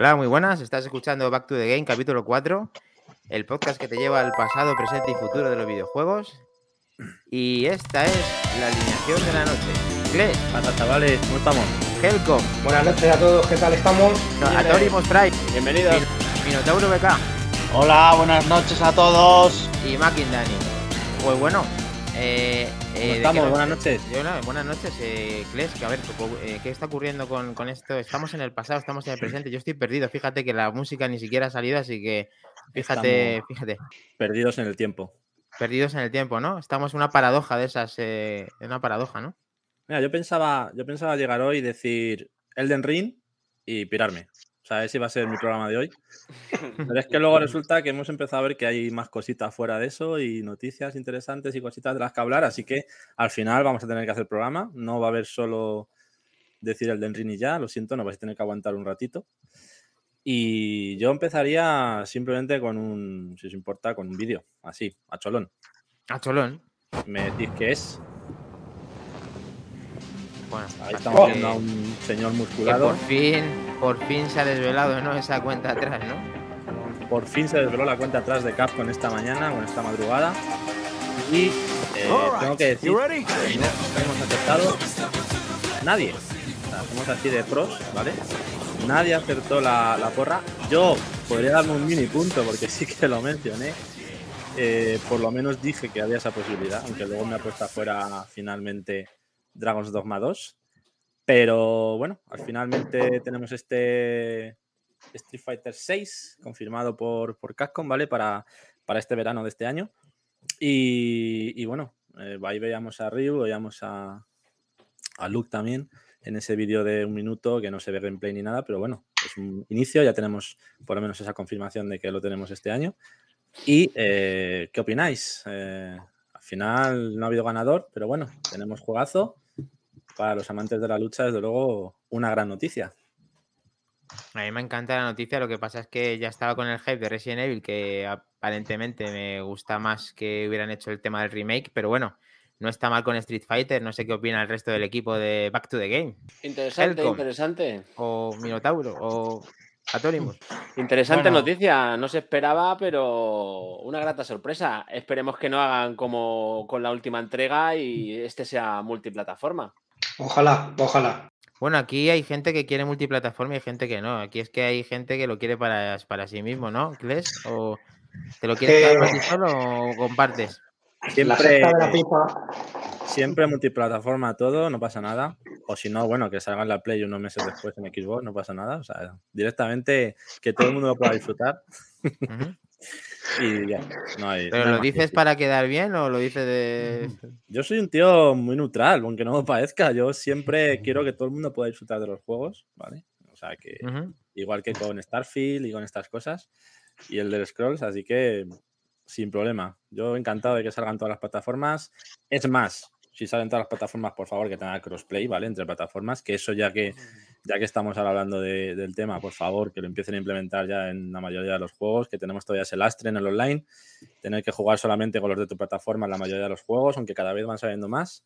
Hola, muy buenas. Estás escuchando Back to the Game, capítulo 4, el podcast que te lleva al pasado, presente y futuro de los videojuegos. Y esta es la alineación de la noche. Gle, Pasa chavales, ¿cómo estamos? Helcom, Buenas noches a todos, ¿qué tal estamos? Atorimos Prime, Bienvenidos. Minotauro BK Hola, buenas noches a todos. y Mackin Dani. Pues bueno, eh, ¿Cómo eh, ¿de estamos? Buenas noches. No, buenas noches, eh, Kles, que a ver, eh, ¿qué está ocurriendo con, con esto? Estamos en el pasado, estamos en el presente. Yo estoy perdido. Fíjate que la música ni siquiera ha salido, así que fíjate, Estamos- fíjate. Perdidos en el tiempo. Perdidos en el tiempo, ¿no? Estamos en una paradoja de esas, eh, una paradoja, ¿no? Mira, yo pensaba, yo pensaba llegar hoy y decir Elden Ring y pirarme. O sea, ese iba a ser mi programa de hoy. Pero es que luego resulta que hemos empezado a ver que hay más cositas fuera de eso y noticias interesantes y cositas de las que hablar. Así que al final vamos a tener que hacer programa. No va a haber solo decir Elden Ring y ya. Lo siento, nos vais a tener que aguantar un ratito. Y yo empezaría simplemente con un, si os importa, con un vídeo. Así, a cholón. A Cholón. Me decís qué es. Bueno, Ahí estamos viendo a un señor que musculado. por fin, por fin se ha desvelado, ¿no? Esa cuenta atrás, ¿no? Por fin se desveló la cuenta atrás de Capcom esta mañana, con esta madrugada. Y eh, tengo que decir que no hemos acertado nadie. O sea, somos así de pros, ¿vale? Nadie acertó la, la porra. Yo podría darme un mini punto porque sí que lo mencioné. Eh, por lo menos dije que había esa posibilidad, aunque luego me ha puesto afuera finalmente Dragon's Dogma 2. Pero bueno, al finalmente tenemos este Street Fighter 6 confirmado por, por Capcom, ¿vale? Para, para este verano de este año. Y, bueno, eh, ahí veíamos a Ryu, veíamos a, a Luke también en ese vídeo de un minuto que no se ve gameplay ni nada, pero bueno, es un inicio, ya tenemos por lo menos esa confirmación de que lo tenemos este año. ¿Y eh, qué opináis? Eh, final no ha habido ganador, pero bueno, tenemos juegazo. Para los amantes de la lucha, desde luego, una gran noticia. A mí me encanta la noticia, lo que pasa es que ya estaba con el hype de Resident Evil, que aparentemente me gusta más que hubieran hecho el tema del remake, pero bueno, no está mal con Street Fighter, no sé qué opina el resto del equipo de Back to the Game, Interesante, Helcom. interesante. o Minotauro, o Atórimos. Interesante Bueno. noticia. No se esperaba, pero una grata sorpresa. Esperemos que no hagan como con la última entrega y este sea multiplataforma. Ojalá, ojalá. Bueno, aquí hay gente que quiere multiplataforma y hay gente que no. Aquí es que hay gente que lo quiere para, para sí mismo, ¿no, Kles? ¿O te lo quieres Eh, para ti solo o compartes? Siempre, secta de la pipa. siempre multiplataforma todo, no pasa nada. O si no, bueno, que salga en la Play unos meses después en Xbox, no pasa nada. O sea, directamente que todo el mundo lo pueda disfrutar Ujú. y ya. No hay, ¿Pero lo dices que para quedar bien o lo dices de...? Yo soy un tío muy neutral, aunque no me parezca. Yo siempre quiero que todo el mundo pueda disfrutar de los juegos, ¿vale? O sea, que igual que con Starfield y con estas cosas y el de Scrolls, así que sin problema. Yo encantado de que salgan todas las plataformas. Es más, si salen todas las plataformas, por favor, que tenga crossplay, ¿vale? Entre plataformas, que eso ya que ya que estamos ahora hablando de- del tema, por favor, que lo empiecen a implementar ya en la mayoría de los juegos, que tenemos todavía ese lastre en el online, tener que jugar solamente con los de tu plataforma en la mayoría de los juegos, aunque cada vez van saliendo más.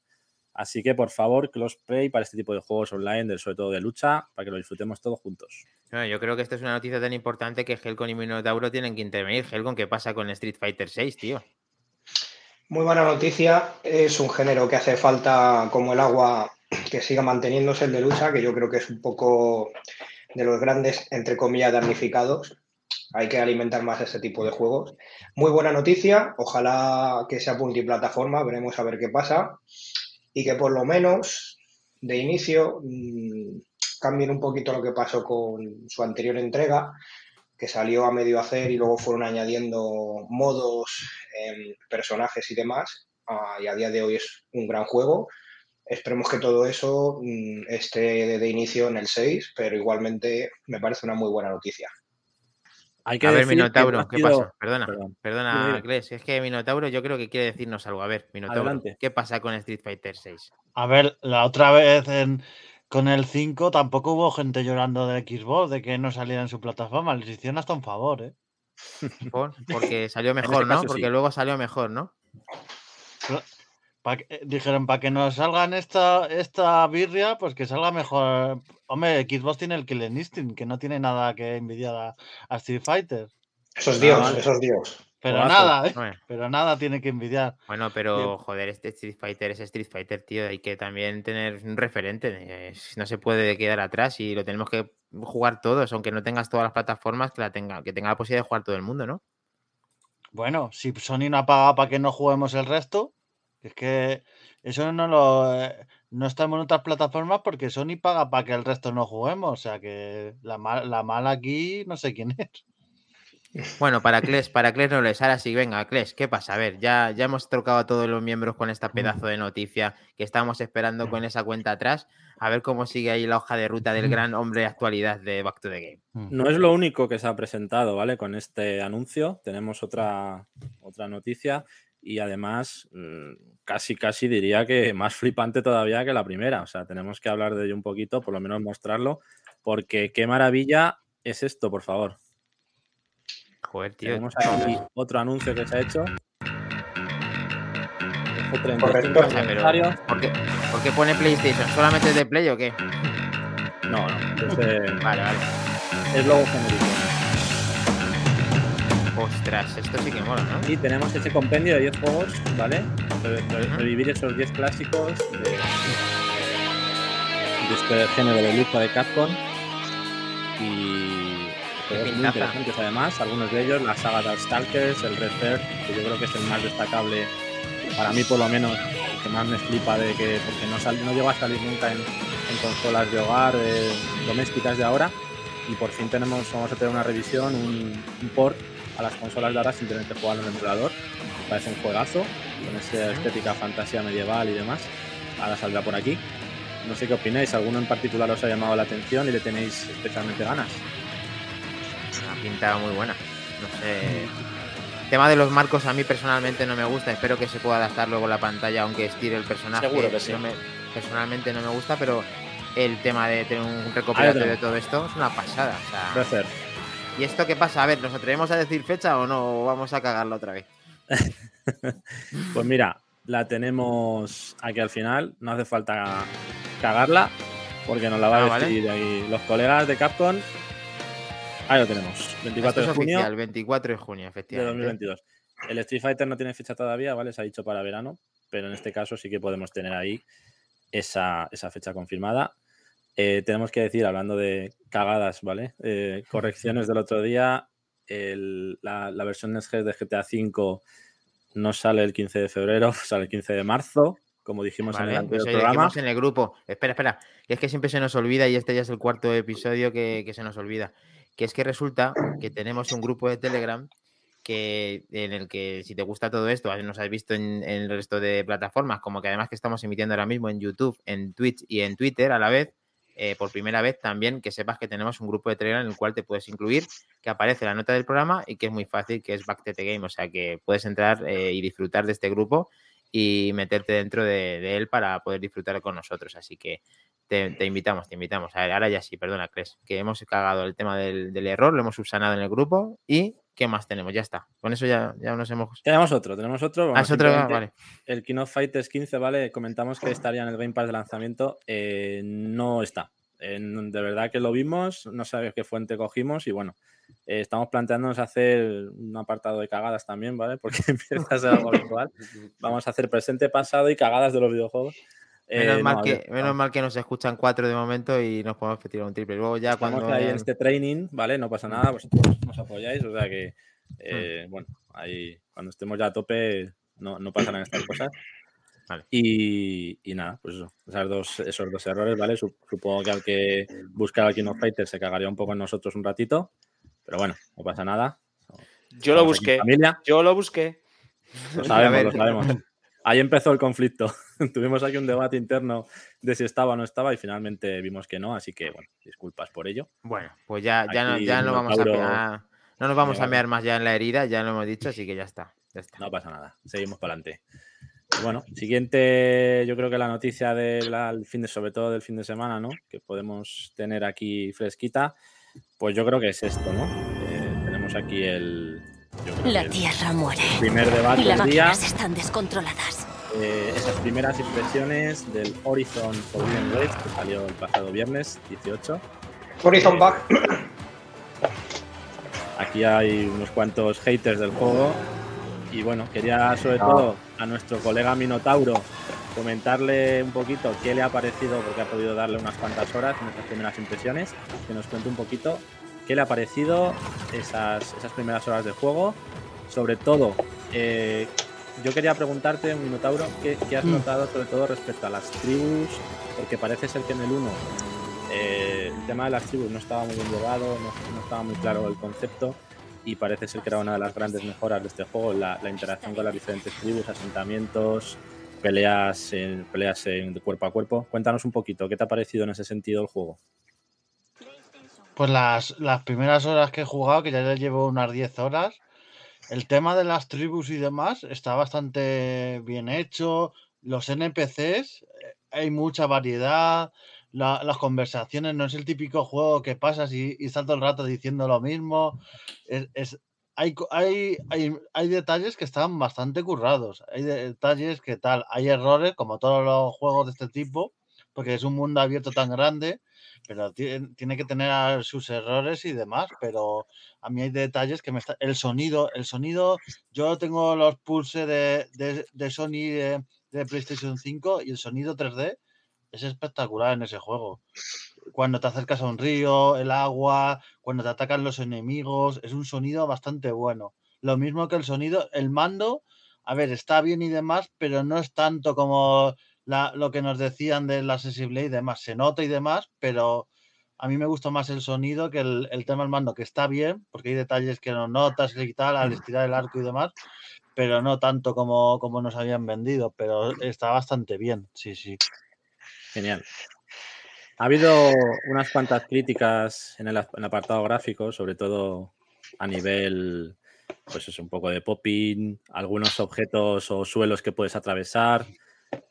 Así que, por favor, crossplay para este tipo de juegos online, sobre todo de lucha, para que lo disfrutemos todos juntos. No, yo creo que esto es una noticia tan importante que Helcon y Minotauro tienen que intervenir. Helcon, ¿qué pasa con Street Fighter 6, tío? Muy buena noticia. Es un género que hace falta como el agua que siga manteniéndose el de lucha, que yo creo que es un poco de los grandes, entre comillas, damnificados. Hay que alimentar más ese tipo de juegos. Muy buena noticia. Ojalá que sea multiplataforma. Veremos a ver qué pasa. Y que por lo menos de inicio mmm, cambien un poquito lo que pasó con su anterior entrega, que salió a medio hacer y luego fueron añadiendo modos, eh, personajes y demás. Y a día de hoy es un gran juego. Esperemos que todo eso mmm, esté de, de, inicio en el 6, pero igualmente me parece una muy buena noticia. Hay que a ver, Minotauro, ¿qué pasa? Perdona, Perdón. perdona. Gles, Es que Minotauro yo creo que quiere decirnos algo. A ver, Minotauro, Adelante. ¿qué pasa con Street Fighter 6? A ver, la otra vez en- con el 5 tampoco hubo gente llorando de Xbox de que no saliera en su plataforma. Les hicieron hasta un favor, ¿eh? Por- porque salió mejor, ¿no? caso Porque sí. luego salió mejor, ¿no? Eh, dijeron, para que nos salgan esta, esta birria, pues que salga mejor. Hombre, Xbox tiene el Killer Instinct, que no tiene nada que envidiar a, Street Fighter. Esos dios, esos dios. Pero nada, ¿eh? Pero nada tiene que envidiar. Bueno, pero joder, este Street Fighter es Street Fighter, tío. Hay que también tener un referente. No se puede quedar atrás y lo tenemos que jugar todos, aunque no tengas todas las plataformas, que, la tenga, que tenga la posibilidad de jugar todo el mundo, ¿no? Bueno, si Sony no ha pagado para que no juguemos el resto, es que eso no lo eh, no estamos en otras plataformas porque Sony paga para que el resto no juguemos. O sea que la, la mala aquí no sé quién es. Bueno, para Kles, para Kles no les. Ahora sí, venga, Kles, ¿qué pasa? A ver, ya, ya hemos trocado a todos los miembros con esta pedazo de noticia que estábamos esperando con esa cuenta atrás. A ver cómo sigue ahí la hoja de ruta del gran hombre de actualidad de Back to the Game. No es lo único que se ha presentado, ¿vale? Con este anuncio. Tenemos otra, otra noticia y además mm, casi, casi diría que más flipante todavía que la primera. O sea, tenemos que hablar de ello un poquito, por lo menos mostrarlo, porque qué maravilla es esto, por favor. Tenemos aquí otro anuncio que se ha hecho. ¿por, qué, pone PlayStation? ¿Solamente de Play o qué? No, no. vale, vale. Es logo genérico. Ostras, esto sí que mola, ¿no? Y tenemos ese compendio de 10 juegos, ¿vale? Revivir esos 10 clásicos de, de este género de lucha de Capcom. Y muy interesantes además, algunos de ellos, la saga de Stalkers, el Red Fair, que yo creo que es el más destacable, para mí por lo menos, el que más me flipa de que, porque no, sal, no llegó a salir nunca en, consolas de hogar domésticas de ahora, y por fin tenemos, vamos a tener una revisión, un, port a las consolas de ahora sin tener que jugar en el emulador. Parece un juegazo, con esa estética fantasía medieval y demás. Ahora saldrá por aquí. No sé qué opináis, ¿alguno en particular os ha llamado la atención y le tenéis especialmente ganas? pinta muy buena. No sé. El tema de los marcos a mí personalmente no me gusta. Espero que se pueda adaptar luego la pantalla, aunque estire el personaje. Seguro que sí. personalmente no me gusta, pero el tema de tener un recopilatorio de todo esto es una pasada. O sea, ¿Y esto qué pasa? A ver, ¿nos atrevemos a decir fecha o no? vamos a cagarla otra vez? pues mira, la tenemos aquí al final. No hace falta cagarla porque nos la va a ah, decir ahí los colegas de Capcom Ahí lo tenemos. 24 de junio. El 24 de junio, efectivamente. De 2022. El Street Fighter no tiene fecha todavía, ¿vale? Se ha dicho para verano, pero en este caso sí que podemos tener ahí esa, fecha confirmada. Eh, tenemos que decir, hablando de cagadas, ¿vale? Eh, correcciones del otro día. la, versión de GTA V no sale el 15 de febrero, sale el 15 de marzo, como dijimos en el pues programa. en el grupo. Espera, espera. Es que siempre se nos olvida y este ya es el cuarto episodio que se nos olvida que es que resulta que tenemos un grupo de Telegram que, en el que si te gusta todo esto, nos has visto en, el resto de plataformas, como que además que estamos emitiendo ahora mismo en YouTube, en Twitch y en Twitter a la vez, eh, por primera vez también que sepas que tenemos un grupo de Telegram en el cual te puedes incluir, que aparece la nota del programa y que es muy fácil, que es Back to the Game, o sea que puedes entrar eh, y disfrutar de este grupo y meterte dentro de, él para poder disfrutar con nosotros. Así que te, invitamos, te invitamos. A ver, ahora ya sí, perdona, crees que hemos cagado el tema del, error, lo hemos subsanado en el grupo y ¿qué más tenemos? Ya está. Con eso ya, ya nos hemos. Tenemos otro, tenemos otro. Ah, otro, vale. El Kino Fighters 15, ¿vale? Comentamos que estaría en el Game Pass de lanzamiento. Eh, no está. de verdad que lo vimos, no sabes qué fuente cogimos y bueno, eh, estamos planteándonos hacer un apartado de cagadas también, ¿vale? Porque empieza a ser algo habitual. Vamos a hacer presente, pasado y cagadas de los videojuegos. Menos, eh, mal, que, menos mal que nos escuchan cuatro de momento y nos podemos tirar un triple. Luego ya Estamos cuando. ahí en este training, ¿vale? No pasa nada, vosotros nos apoyáis, o sea que, eh, hmm. bueno, ahí cuando estemos ya a tope no, no pasarán estas cosas. Vale. Y, y, nada, pues eso, esos dos, esos dos errores, ¿vale? Supongo que al que buscara al King of Fighters se cagaría un poco en nosotros un ratito, pero bueno, no pasa nada. Yo lo busqué. Yo lo busqué. Lo sabemos, lo sabemos. Ahí empezó el conflicto. Tuvimos aquí un debate interno de si estaba o no estaba y finalmente vimos que no, así que bueno, disculpas por ello. Bueno, pues ya, ya, no, ya no vamos a no nos vamos a mear más ya en la herida, ya lo hemos dicho, así que ya está. No pasa nada, seguimos para adelante. Bueno, siguiente, yo creo que la noticia del fin de, sobre todo del fin de semana, ¿no? Que podemos tener aquí fresquita, pues yo creo que es esto, ¿no? Eh, tenemos aquí el. la tierra muere. Primer debate y las máquinas están descontroladas. Eh, esas primeras impresiones del Horizon Forbidden West que salió el pasado viernes 18. Horizon Eh, Back. Aquí hay unos cuantos haters del juego. Y bueno, quería sobre No. todo a nuestro colega Minotauro comentarle un poquito qué le ha parecido, porque ha podido darle unas cuantas horas en esas primeras impresiones, que nos cuente un poquito qué le ha parecido esas, esas primeras horas de juego. Sobre todo, eh, yo quería preguntarte, Minotauro, ¿qué, qué has Mm. notado sobre todo respecto a las tribus? Porque parece ser que en el 1 eh, el tema de las tribus no estaba muy bien llevado, no, no estaba muy claro el concepto y parece ser que era una de las grandes mejoras de este juego, la, la interacción con las diferentes tribus, asentamientos, peleas, en, peleas en, de cuerpo a cuerpo. Cuéntanos un poquito, ¿qué te ha parecido en ese sentido el juego? Pues las, las primeras horas que he jugado, que ya le llevo unas 10 horas, el tema de las tribus y demás está bastante bien hecho. Los NPCs, eh, hay mucha variedad. la- las conversaciones no es el típico juego que pasas y, y estás todo el rato diciendo lo mismo. Hay, hay, detalles que están bastante currados. Hay de- detalles que tal. Hay errores, como todos los juegos de este tipo, porque es un mundo abierto tan grande pero tiene, que tener sus errores y demás, pero a mí hay detalles que me está... El sonido, el sonido, yo tengo los pulse de, de, de Sony de, de PlayStation 5 y el sonido 3D es espectacular en ese juego. Cuando te acercas a un río, el agua, cuando te atacan los enemigos, es un sonido bastante bueno. Lo mismo que el sonido, el mando, a ver, está bien y demás, pero no es tanto como la- lo que nos decían de la accesibilidad y demás. Se nota y demás, pero a mí me gusta más el sonido que el, el tema del mando, que está bien, porque hay detalles que no notas y tal al estirar el arco y demás, pero no tanto como, como nos habían vendido, pero está bastante bien, sí, sí. Genial. Ha habido unas cuantas críticas en el, en el apartado gráfico, sobre todo a nivel, pues es un poco de popping, algunos objetos o suelos que puedes atravesar,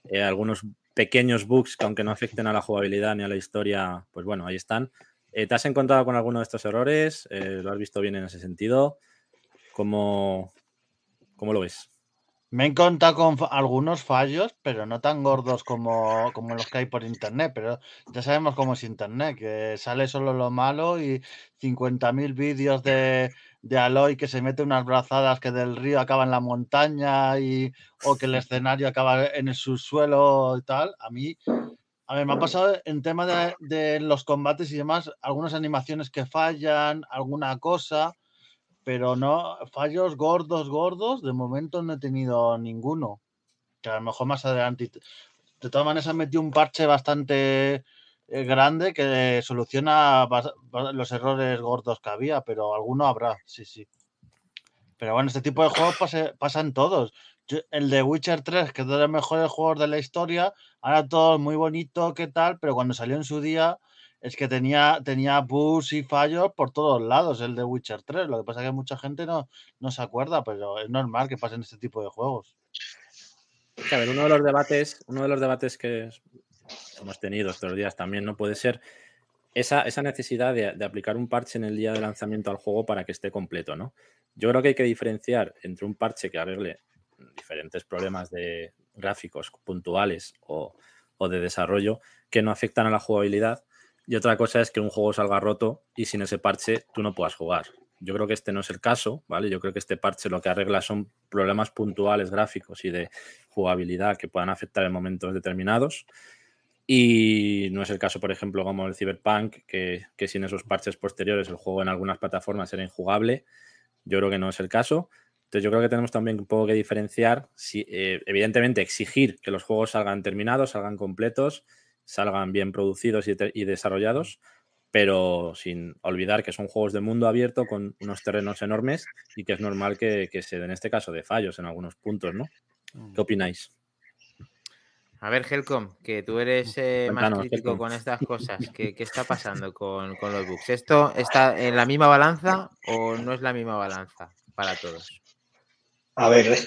eh, algunos pequeños bugs que aunque no afecten a la jugabilidad ni a la historia, pues bueno, ahí están. Eh, ¿Te has encontrado con alguno de estos errores? Eh, ¿Lo has visto bien en ese sentido? ¿Cómo, cómo lo ves? Me he encontrado con algunos fallos, pero no tan gordos como, como los que hay por internet. Pero ya sabemos cómo es internet, que sale solo lo malo y 50.000 vídeos de, de Aloy que se mete unas brazadas que del río acaba en la montaña y, o que el escenario acaba en el subsuelo y tal. A mí, a ver, me ha pasado en tema de, de los combates y demás, algunas animaciones que fallan, alguna cosa pero no, fallos gordos, gordos, de momento no he tenido ninguno. Que a lo mejor más adelante. De todas maneras, han metido un parche bastante grande que soluciona los errores gordos que había, pero alguno habrá, sí, sí. Pero bueno, este tipo de juegos pase- pasan todos. Yo- el de Witcher 3, que es de los mejores juegos de la historia, ahora todo muy bonito, qué tal, pero cuando salió en su día, es que tenía, tenía bugs y fallos por todos lados el de Witcher 3. Lo que pasa es que mucha gente no, no se acuerda, pero es normal que pasen este tipo de juegos. A ver, uno de los debates, uno de los debates que hemos tenido estos días también, ¿no? Puede ser esa, esa necesidad de, de aplicar un parche en el día de lanzamiento al juego para que esté completo, ¿no? Yo creo que hay que diferenciar entre un parche que arregle diferentes problemas de gráficos puntuales o, o de desarrollo que no afectan a la jugabilidad y otra cosa es que un juego salga roto y sin ese parche tú no puedas jugar. Yo creo que este no es el caso, ¿vale? Yo creo que este parche lo que arregla son problemas puntuales gráficos y de jugabilidad que puedan afectar en momentos determinados. Y no es el caso, por ejemplo, como el Cyberpunk, que, que sin esos parches posteriores el juego en algunas plataformas era injugable. Yo creo que no es el caso. Entonces yo creo que tenemos también un poco que diferenciar, si, eh, evidentemente exigir que los juegos salgan terminados, salgan completos, salgan bien producidos y, desarrollados, pero sin olvidar que son juegos de mundo abierto con unos terrenos enormes y que es normal que, que se den este caso de fallos en algunos puntos, ¿no? ¿Qué opináis? A ver, Helcom, que tú eres eh, más crítico Helcom. con estas cosas. ¿Qué, qué está pasando con, con los bugs? ¿Esto está en la misma balanza o no es la misma balanza para todos? A ver,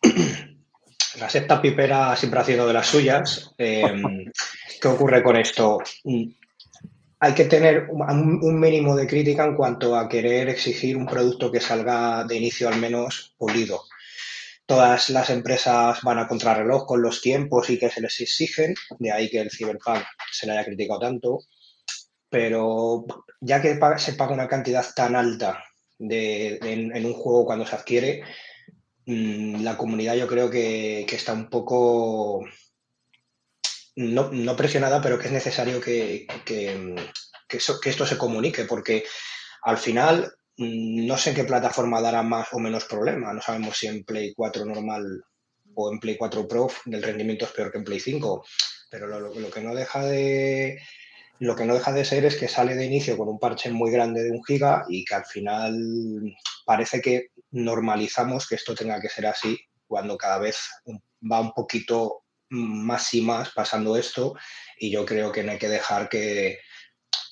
la secta pipera siempre ha sido de las suyas. Eh, ¿Qué ocurre con esto? Mm, Hay que tener un, un mínimo de crítica en cuanto a querer exigir un producto que salga de inicio al menos pulido. Todas las empresas van a contrarreloj con los tiempos y que se les exigen, de ahí que el Cyberpunk se le haya criticado tanto, pero ya que se paga una cantidad tan alta en, un juego cuando se adquiere, mm, la comunidad yo creo que, está un poco, no, presionada, pero que es necesario que, que, esto se comunique, porque al final no sé qué plataforma dará más o menos problema. No sabemos si en Play 4 normal o en Play 4 Pro el rendimiento es peor que en Play 5. Pero lo que no deja de, lo que no deja de ser es que sale de inicio con un parche muy grande de un giga y que al final parece que normalizamos que esto tenga que ser así cuando cada vez va un poquito más y más pasando esto y yo creo que no hay que dejar que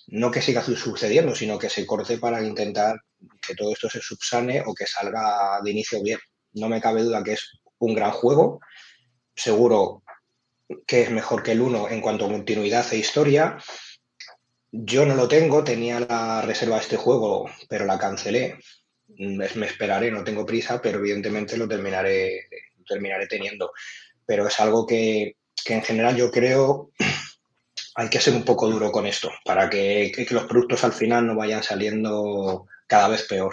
no que siga sucediendo, sino que se corte para intentar que todo esto se subsane o que salga de inicio bien. No me cabe duda que es un gran juego, seguro que es mejor que el 1 en cuanto a continuidad e historia, yo no lo tengo, tenía la reserva de este juego, pero la cancelé. Me esperaré, no tengo prisa, pero evidentemente lo terminaré, terminaré teniendo. Pero es algo que, en general yo creo hay que ser un poco duro con esto para que, los productos al final no vayan saliendo cada vez peor.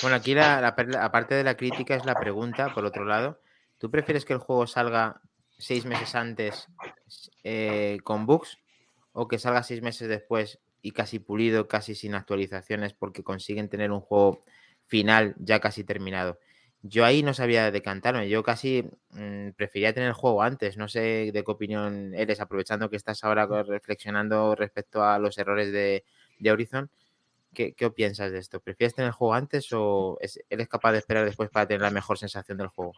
Bueno, aquí la, aparte de la crítica es la pregunta, por otro lado. ¿Tú prefieres que el juego salga seis meses antes eh, con bugs o que salga seis meses después y casi pulido, casi sin actualizaciones, porque consiguen tener un juego final ya casi terminado. Yo ahí no sabía decantarme, yo casi mm, prefería tener el juego antes, no sé de qué opinión eres, aprovechando que estás ahora reflexionando respecto a los errores de, Horizon. ¿Qué, ¿Qué, piensas de esto? ¿Prefieres tener el juego antes o eres capaz de esperar después para tener la mejor sensación del juego?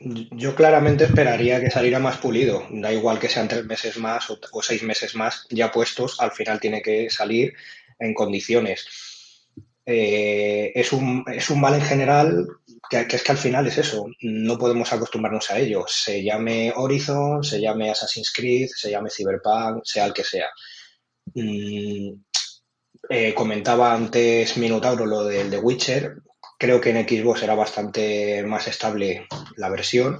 Yo claramente esperaría que saliera más pulido. Da igual que sean tres meses más o, seis meses más ya puestos, al final tiene que salir en condiciones. Eh, es, un, mal en general, que, es que al final es eso, no podemos acostumbrarnos a ello. Se llame Horizon, se llame Assassin's Creed, se llame Cyberpunk, sea el que sea. Mm, eh, comentaba antes Minotauro lo del The Witcher, Creo que en Xbox era bastante más estable la versión,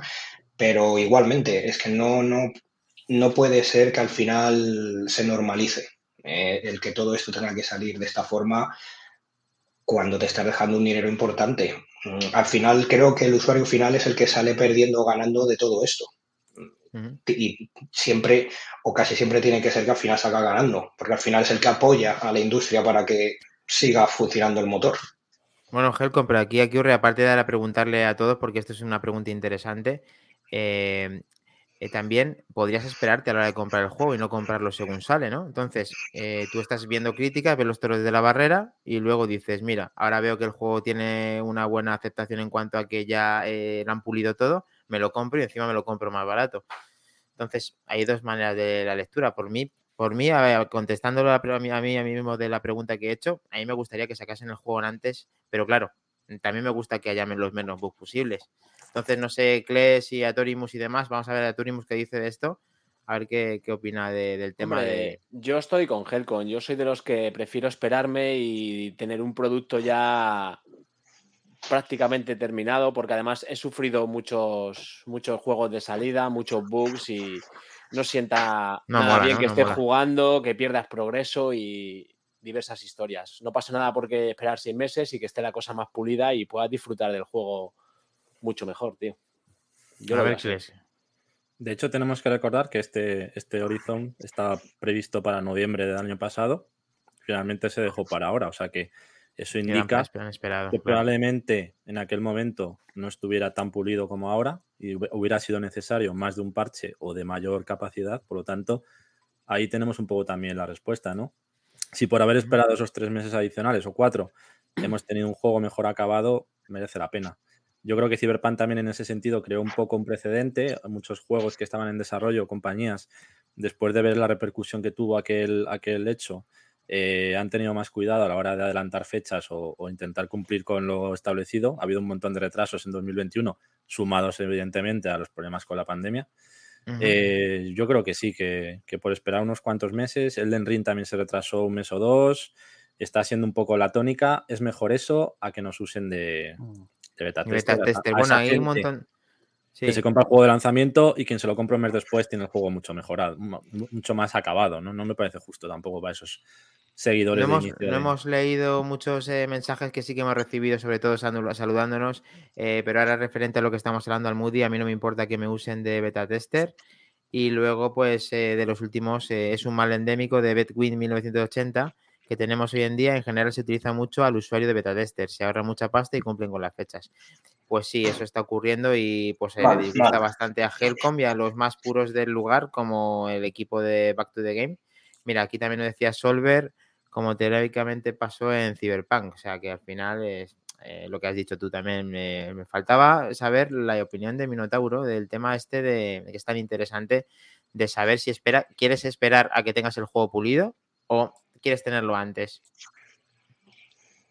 pero igualmente es que no, no, no puede ser que al final se normalice eh, el que todo esto tenga que salir de esta forma cuando te estás dejando un dinero importante. Al final creo que el usuario final es el que sale perdiendo o ganando de todo esto. Y siempre, o casi siempre tiene que ser que al final salga ganando, porque al final es el que apoya a la industria para que siga funcionando el motor. Bueno, Helcom, pero aquí, aquí aparte de preguntarle a todos, porque esto es una pregunta interesante, eh, eh, también podrías esperarte a la hora de comprar el juego y no comprarlo según sale, ¿no? Entonces, eh, tú estás viendo críticas, ves los toros de la barrera y luego dices, mira, ahora veo que el juego tiene una buena aceptación en cuanto a que ya lo han pulido todo, me lo compro y encima me lo compro más barato. Entonces, hay dos maneras de la lectura. Por mí, por mí, a ver, contestándolo a mí, a mí, a mí mismo de la pregunta que he hecho, a mí me gustaría que sacasen el juego antes, pero claro, también me gusta que haya los menos bugs posibles. Entonces, no sé, Kles y Atorimus y demás, vamos a ver a Atorimus qué dice de esto, a ver qué, opina del tema de... Yo estoy con Helcon, yo soy de los que prefiero esperarme y tener un producto ya prácticamente terminado, porque además he sufrido muchos, muchos juegos de salida, muchos bugs y no sienta nada bien que estés jugando, que pierdas progreso y diversas historias. No pasa nada porque esperar seis meses y que esté la cosa más pulida y puedas disfrutar del juego mucho mejor, tío. Yo lo veo De hecho, tenemos que recordar que este, este Horizon estaba previsto para noviembre del año pasado. Finalmente se dejó para ahora. O sea que eso indica que probablemente en aquel momento no estuviera tan pulido como ahora y hubiera sido necesario más de un parche o de mayor capacidad. Por lo tanto, ahí tenemos un poco también la respuesta, ¿no? Si por haber esperado esos tres meses adicionales o cuatro hemos tenido un juego mejor acabado, merece la pena. Yo creo que Cyberpunk también en ese sentido creó un poco un precedente. Muchos juegos que estaban en desarrollo, compañías, después de ver la repercusión que tuvo aquel, aquel hecho, eh, han tenido más cuidado a la hora de adelantar fechas o, intentar cumplir con lo establecido. Ha habido un montón de retrasos en 2021, sumados evidentemente a los problemas con la pandemia. Eh, yo creo que sí, que, por esperar unos cuantos meses, Elden Ring también se retrasó un mes o dos, está siendo un poco la tónica. Es mejor eso a que nos usen de, beta tester. Bueno, hay un montón. Que se compra el juego de lanzamiento y quien se lo compra un mes después tiene el juego mucho mejorado, mucho más acabado, ¿no? No me parece justo tampoco para esos seguidores. No hemos, no hemos leído muchos eh, mensajes que sí que hemos recibido, sobre todo saludándonos, eh, pero ahora referente a lo que estamos hablando al Moody, a mí no me importa que me usen de beta tester. Y luego, pues, eh, de los últimos, es un mal endémico de Betwin 1980 que tenemos hoy en día. En general se utiliza mucho al usuario de beta tester, se ahorra mucha pasta y cumplen con las fechas. Pues sí, eso está ocurriendo y pues se le disgusta bastante a Helcom y a los más puros del lugar, como el equipo de Back to the Game. Mira, aquí también lo decía Solver, como teóricamente pasó en Cyberpunk. O sea que al final es eh, lo que has dicho tú también. Me, faltaba saber la opinión de Minotauro del tema este de, que es tan interesante de saber si espera, quieres esperar a que tengas el juego pulido o quieres tenerlo antes.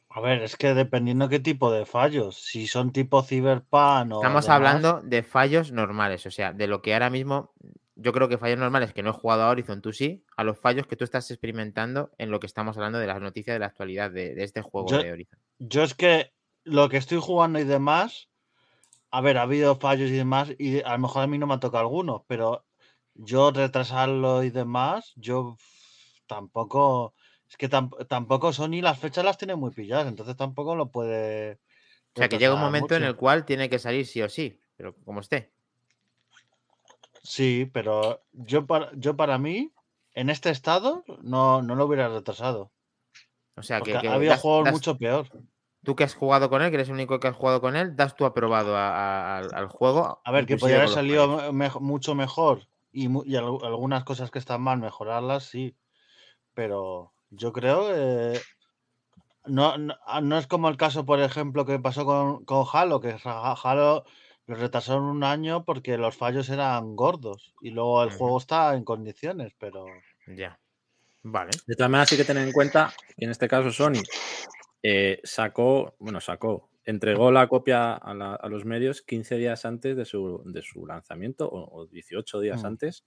A ver, es que dependiendo qué tipo de fallos, si son tipo Cyberpunk o. Estamos hablando de fallos normales, o sea, de lo que ahora mismo. Yo creo que fallos normales que no he jugado a Horizon, tú sí, a los fallos que tú estás experimentando en lo que estamos hablando de las noticias de la actualidad de, este juego de Horizon. Yo es que lo que estoy jugando y demás, a ver, ha habido fallos y demás, y a lo mejor a mí no me ha tocado algunos, pero yo retrasarlo y demás, yo tampoco es que tampoco Sony las fechas las tiene muy pilladas, entonces tampoco lo puede. O sea, que llega un momento en el cual tiene que salir sí o sí, pero como esté. Sí, pero yo para, yo para mí, en este estado, no, no lo hubiera retrasado. O sea, que, ha habido juegos mucho peor. Tú que has jugado con él, que eres el único que has jugado con él, das tú aprobado al juego. A ver, que podría haber salido mucho mejor y, y algunas cosas que están mal, mejorarlas, sí. Pero yo creo que no, ah, no, es como el caso, por ejemplo, que pasó con, con Halo, que Halo lo retrasaron un año porque los fallos eran gordos y luego el juego está en condiciones, pero... Ya. Vale. De todas maneras, hay que tener en cuenta que en este caso Sony eh, sacó, bueno, sacó, entregó la copia a, los medios 15 días antes de su, de su lanzamiento o, 18 días mm. antes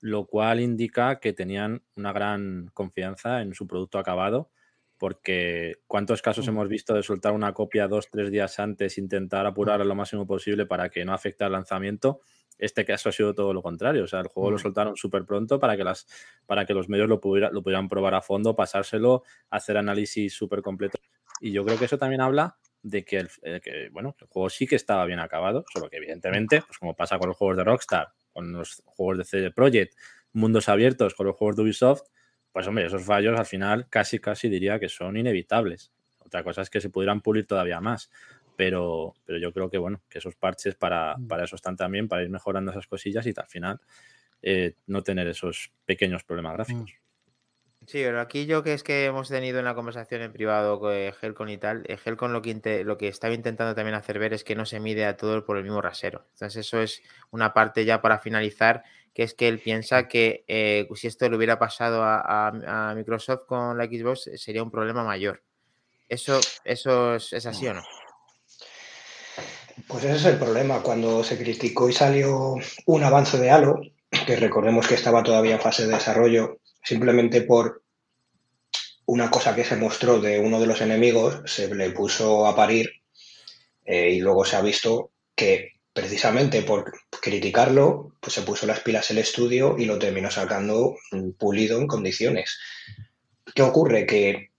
lo cual indica que tenían una gran confianza en su producto acabado, porque cuántos casos hemos visto de soltar una copia dos, tres días antes, intentar apurar lo máximo posible para que no afecte al lanzamiento. Este caso ha sido todo lo contrario, o sea, el juego lo soltaron súper pronto para que, las, para que los medios lo, lo pudieran probar a fondo, pasárselo, hacer análisis súper completo. Y yo creo que eso también habla de que el, que, bueno, el juego sí que estaba bien acabado, solo que evidentemente, pues como pasa con los juegos de Rockstar, con los juegos de CD Projekt, mundos abiertos con los juegos de Ubisoft, pues hombre, esos fallos al final casi, casi diría que son inevitables. Otra cosa es que se pudieran pulir todavía más. Pero, pero yo creo que bueno, que esos parches para, mm. para eso están también, para ir mejorando esas cosillas y al final eh, no tener esos pequeños problemas gráficos. Mm. Sí, pero aquí yo que es que hemos tenido una conversación en privado con Helcon y tal, eh, Helcon lo que, lo que estaba intentando también hacer ver es que no se mide a todo por el mismo rasero. Entonces eso es una parte ya para finalizar, que es que él piensa que eh, si esto le hubiera pasado a, Microsoft con la Xbox eh, sería un problema mayor. ¿Eso, eso es, es así o no? Pues ese es el problema. Cuando se criticó y salió un avance de Halo, que recordemos que estaba todavía en fase de desarrollo, simplemente por una cosa que se mostró de uno de los enemigos, se le puso a parir eh, y luego se ha visto que precisamente por criticarlo, pues se puso las pilas el estudio y lo terminó sacando pulido en condiciones. ¿Qué ocurre? Que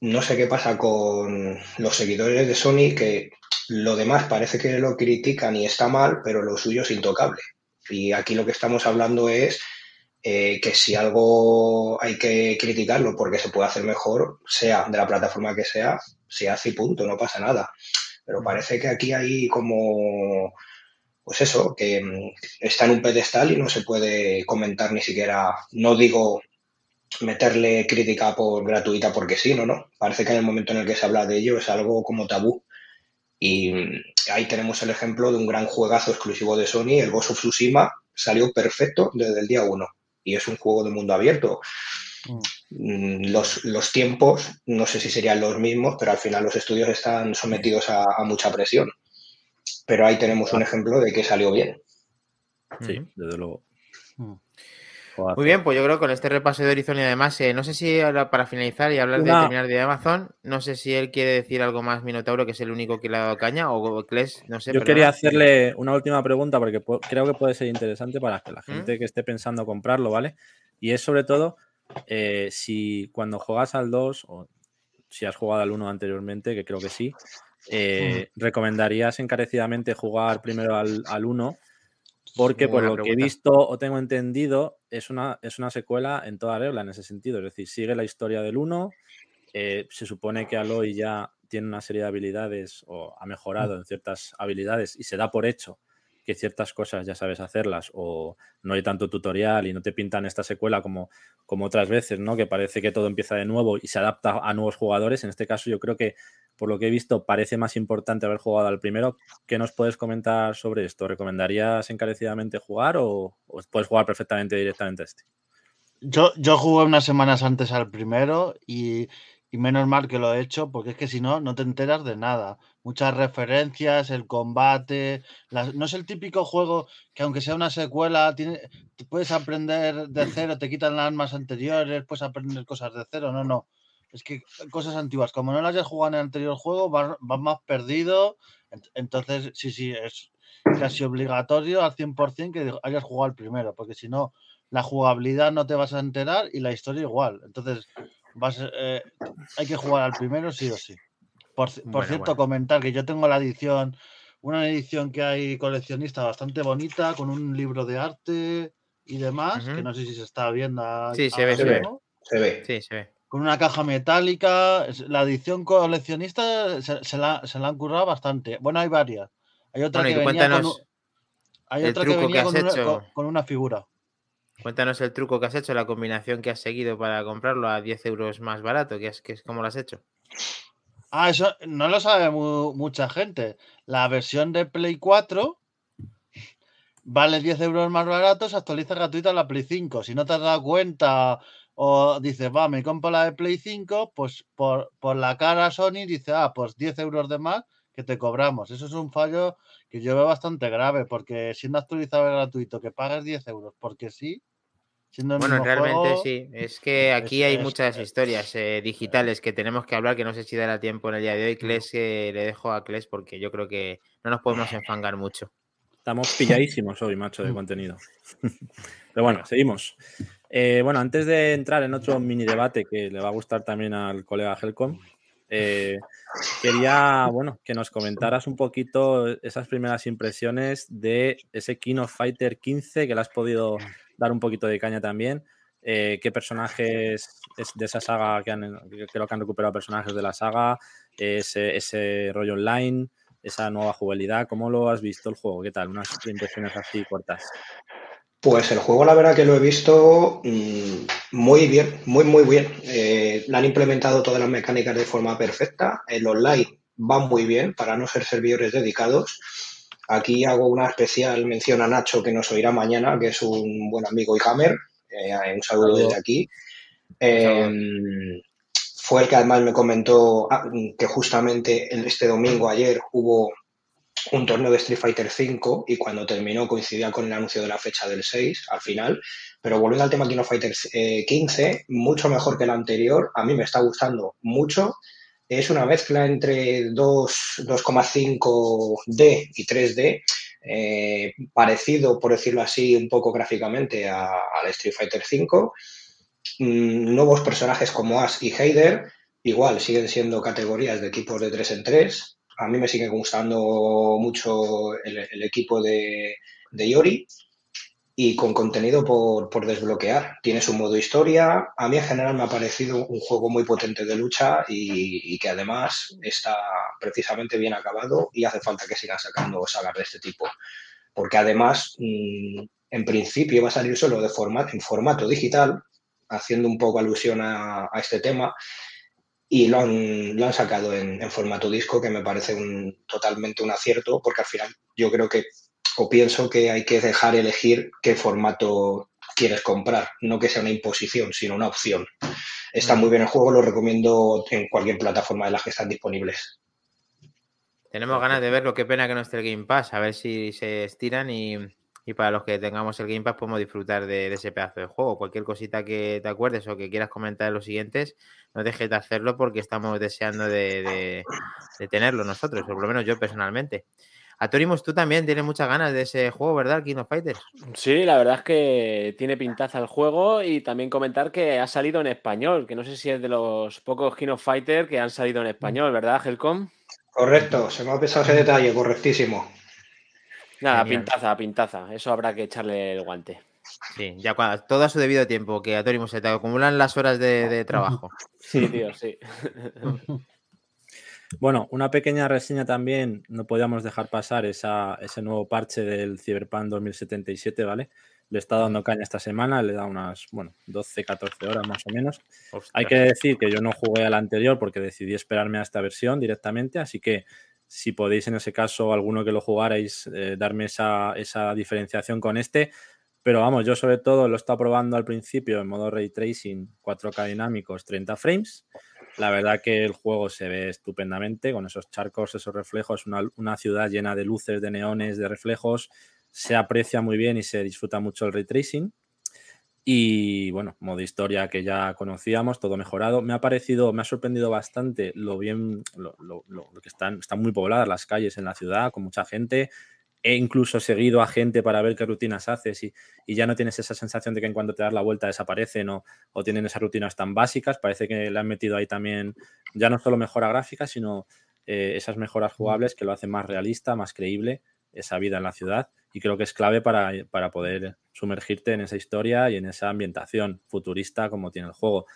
no sé qué pasa con los seguidores de Sony, que lo demás parece que lo critican y está mal, pero lo suyo es intocable. Y aquí lo que estamos hablando es eh, que si algo hay que criticarlo porque se puede hacer mejor, sea de la plataforma que sea, se hace y punto, no pasa nada. Pero parece que aquí hay como, pues eso, que mm, está en un pedestal y no se puede comentar ni siquiera, no digo meterle crítica por gratuita porque sí, no, no. Parece que en el momento en el que se habla de ello es algo como tabú. Y mm, ahí tenemos el ejemplo de un gran juegazo exclusivo de Sony, el Ghost of Tsushima, salió perfecto desde el día uno y es un juego de mundo abierto. Mm, los, tiempos, no sé si serían los mismos, pero al final los estudios están sometidos a, mucha presión. Pero ahí tenemos un ejemplo de que salió bien. Sí, desde luego. Muy bien, pues yo creo que con este repaso de Horizon y además, eh, no sé si para finalizar y hablar de terminar de Amazon, no sé si él quiere decir algo más Minotauro, que es el único que le ha dado caña, o Kles, no sé. Yo quería hacerle una última pregunta porque creo que puede ser interesante para que la ¿Mm? gente que esté pensando comprarlo, ¿vale? Y es sobre todo eh, si cuando juegas al 2 o si has jugado al 1 anteriormente, que creo que sí, eh, ¿recomendarías encarecidamente jugar primero al, al 1? Porque por lo que he visto o tengo entendido, es una, es una secuela en toda regla en ese sentido. Es decir, sigue la historia del 1. Eh, se supone que Aloy ya tiene una serie de habilidades o ha mejorado en ciertas habilidades y se da por hecho que ciertas cosas ya sabes hacerlas o no hay tanto tutorial y no te pintan esta secuela como, como otras veces, ¿no? Que parece que todo empieza de nuevo y se adapta a nuevos jugadores. En este caso yo creo que, por lo que he visto, parece más importante haber jugado al primero. ¿Qué nos puedes comentar sobre esto? ¿Recomendarías encarecidamente jugar o, puedes jugar perfectamente directamente a este? Yo, yo jugué unas semanas antes al primero y, y menos mal que lo he hecho, porque es que si no, no te enteras de nada. Muchas referencias, el combate. no es el típico juego que, aunque sea una secuela, tiene, puedes aprender de cero, te quitan las armas anteriores, puedes aprender cosas de cero. No, no. Es que cosas antiguas, como no las hayas jugado en el anterior juego, vas, más perdido. Entonces, sí, sí, es casi obligatorio al 100% que hayas jugado el primero, porque si no, la jugabilidad no te vas a enterar y la historia igual. Entonces, eh, hay que jugar al primero sí o sí. Por, cierto, comentar que yo tengo la edición, una edición que hay coleccionista bastante bonita, con un libro de arte y demás, que no sé si se está viendo. Sí, se ve, se ve. se ve. Sí, se ve. Con una caja metálica. La edición coleccionista se, la, han currado bastante. Bueno, hay varias. Hay otra que venía con, hay otra que venía con una figura. Cuéntanos el truco que has hecho, la combinación que has seguido para comprarlo a 10 euros más barato, que es, que es cómo lo has hecho. Ah, eso no lo sabe mucha gente. La versión de Play 4 vale 10 euros más barato, se actualiza gratuita la Play 5. Si no te has dado cuenta o dices, va, me compro la de Play 5, pues por, por la cara Sony dice, ah, pues 10 euros de más que te cobramos. Eso es un fallo que yo veo bastante grave, porque siendo actualizado gratuito, que pagues 10 euros, porque sí. Bueno, realmente sí. Es que aquí hay muchas historias eh, digitales que tenemos que hablar, que no sé si dará tiempo en el día de hoy. Kles, le dejo a Kles porque yo creo que no nos podemos enfangar mucho. Estamos pilladísimos hoy, macho, de contenido. Pero bueno, seguimos. Eh, bueno, antes de entrar en otro mini debate que le va a gustar también al colega Helcom, eh, quería, bueno, que nos comentaras un poquito esas primeras impresiones de ese King of Fighter 15 que le has podido dar un poquito de caña también. Eh, ¿Qué personajes es de esa saga que, han, creo que han recuperado personajes de la saga? Ese, rollo online, esa nueva jugabilidad. ¿Cómo lo has visto el juego? ¿Qué tal? Unas impresiones así cortas. Pues el juego, la verdad que lo he visto mm, muy bien, muy, muy bien. Eh, han implementado todas las mecánicas de forma perfecta. El online va muy bien para no ser servidores dedicados. Aquí hago una especial mención a Nacho, que nos oirá mañana, que es un buen amigo y hammer. Eh, un saludo desde aquí. Em, fue el que además me comentó ah, que justamente este domingo, ayer, hubo un torneo de Street Fighter V y cuando terminó coincidía con el anuncio de la fecha del 6 al final. Pero volviendo al tema King of Fighters 15, eh, mucho mejor que el anterior, a mí me está gustando mucho. Es una mezcla entre 2,5D y 3D, eh, parecido, por decirlo así, un poco gráficamente al Street Fighter V. Mm, nuevos personajes como Ash y Heider, igual siguen siendo categorías de equipos de 3 en 3, a mí me sigue gustando mucho el, equipo de, Yori y con contenido por, desbloquear. Tiene su modo historia. A mí en general me ha parecido un juego muy potente de lucha y, que además está precisamente bien acabado y hace falta que sigan sacando sagas de este tipo. Porque además, mm, en principio va a salir solo de en formato digital, haciendo un poco alusión a este tema y lo han, lo han sacado en, formato disco, que me parece un, totalmente un acierto, porque al final yo creo que, o pienso que hay que dejar elegir qué formato quieres comprar, no que sea una imposición, sino una opción. Está mm. muy bien el juego, lo recomiendo en cualquier plataforma de las que están disponibles. Tenemos ganas de verlo, qué pena que no esté el Game Pass, a ver si se estiran y, y para los que tengamos el Game Pass podemos disfrutar de, ese pedazo de juego. Cualquier cosita que te acuerdes o que quieras comentar en los siguientes, no dejes de hacerlo porque estamos deseando de, tenerlo nosotros, o por lo menos yo personalmente. Atorimus, tú también tienes muchas ganas de ese juego, ¿verdad? King of Fighters. Sí, la verdad es que tiene pintaza el juego y también comentar que ha salido en español, que no sé si es de los pocos King of Fighters que han salido en español, ¿verdad, Helcom? Correcto, se me ha pesado ese detalle, correctísimo. Nada, pintaza, pintaza. Eso habrá que echarle el guante. Sí, ya cuando todo a su debido tiempo, que a Torimus se te acumulan las horas de, trabajo. Sí, tío, sí. Bueno, una pequeña reseña también, no podíamos dejar pasar esa, ese nuevo parche del Cyberpunk 2077, ¿vale? Le estado dando caña esta semana, le da unas, bueno, 12, 14 horas más o menos. Hay que decir que yo no jugué a la anterior porque decidí esperarme a esta versión directamente, así que si podéis en ese caso, alguno que lo jugarais, eh, darme esa, diferenciación con este. Pero vamos, yo sobre todo lo he estado probando al principio en modo ray tracing, 4K dinámicos, 30 frames. La verdad que el juego se ve estupendamente con esos charcos, esos reflejos, una, ciudad llena de luces, de neones, de reflejos. Se aprecia muy bien y se disfruta mucho el ray tracing. Y bueno, modo historia que ya conocíamos, todo mejorado. Me ha parecido, me ha sorprendido bastante lo bien, lo, que están, están muy pobladas las calles en la ciudad, con mucha gente. He incluso seguido a gente para ver qué rutinas haces y, ya no tienes esa sensación de que en cuanto te das la vuelta desaparecen o, o, tienen esas rutinas tan básicas. Parece que le han metido ahí también ya no solo mejora gráfica, sino eh, esas mejoras jugables que lo hacen más realista, más creíble esa vida en la ciudad y creo que es clave para, para, poder sumergirte en esa historia y en esa ambientación futurista como tiene el juego.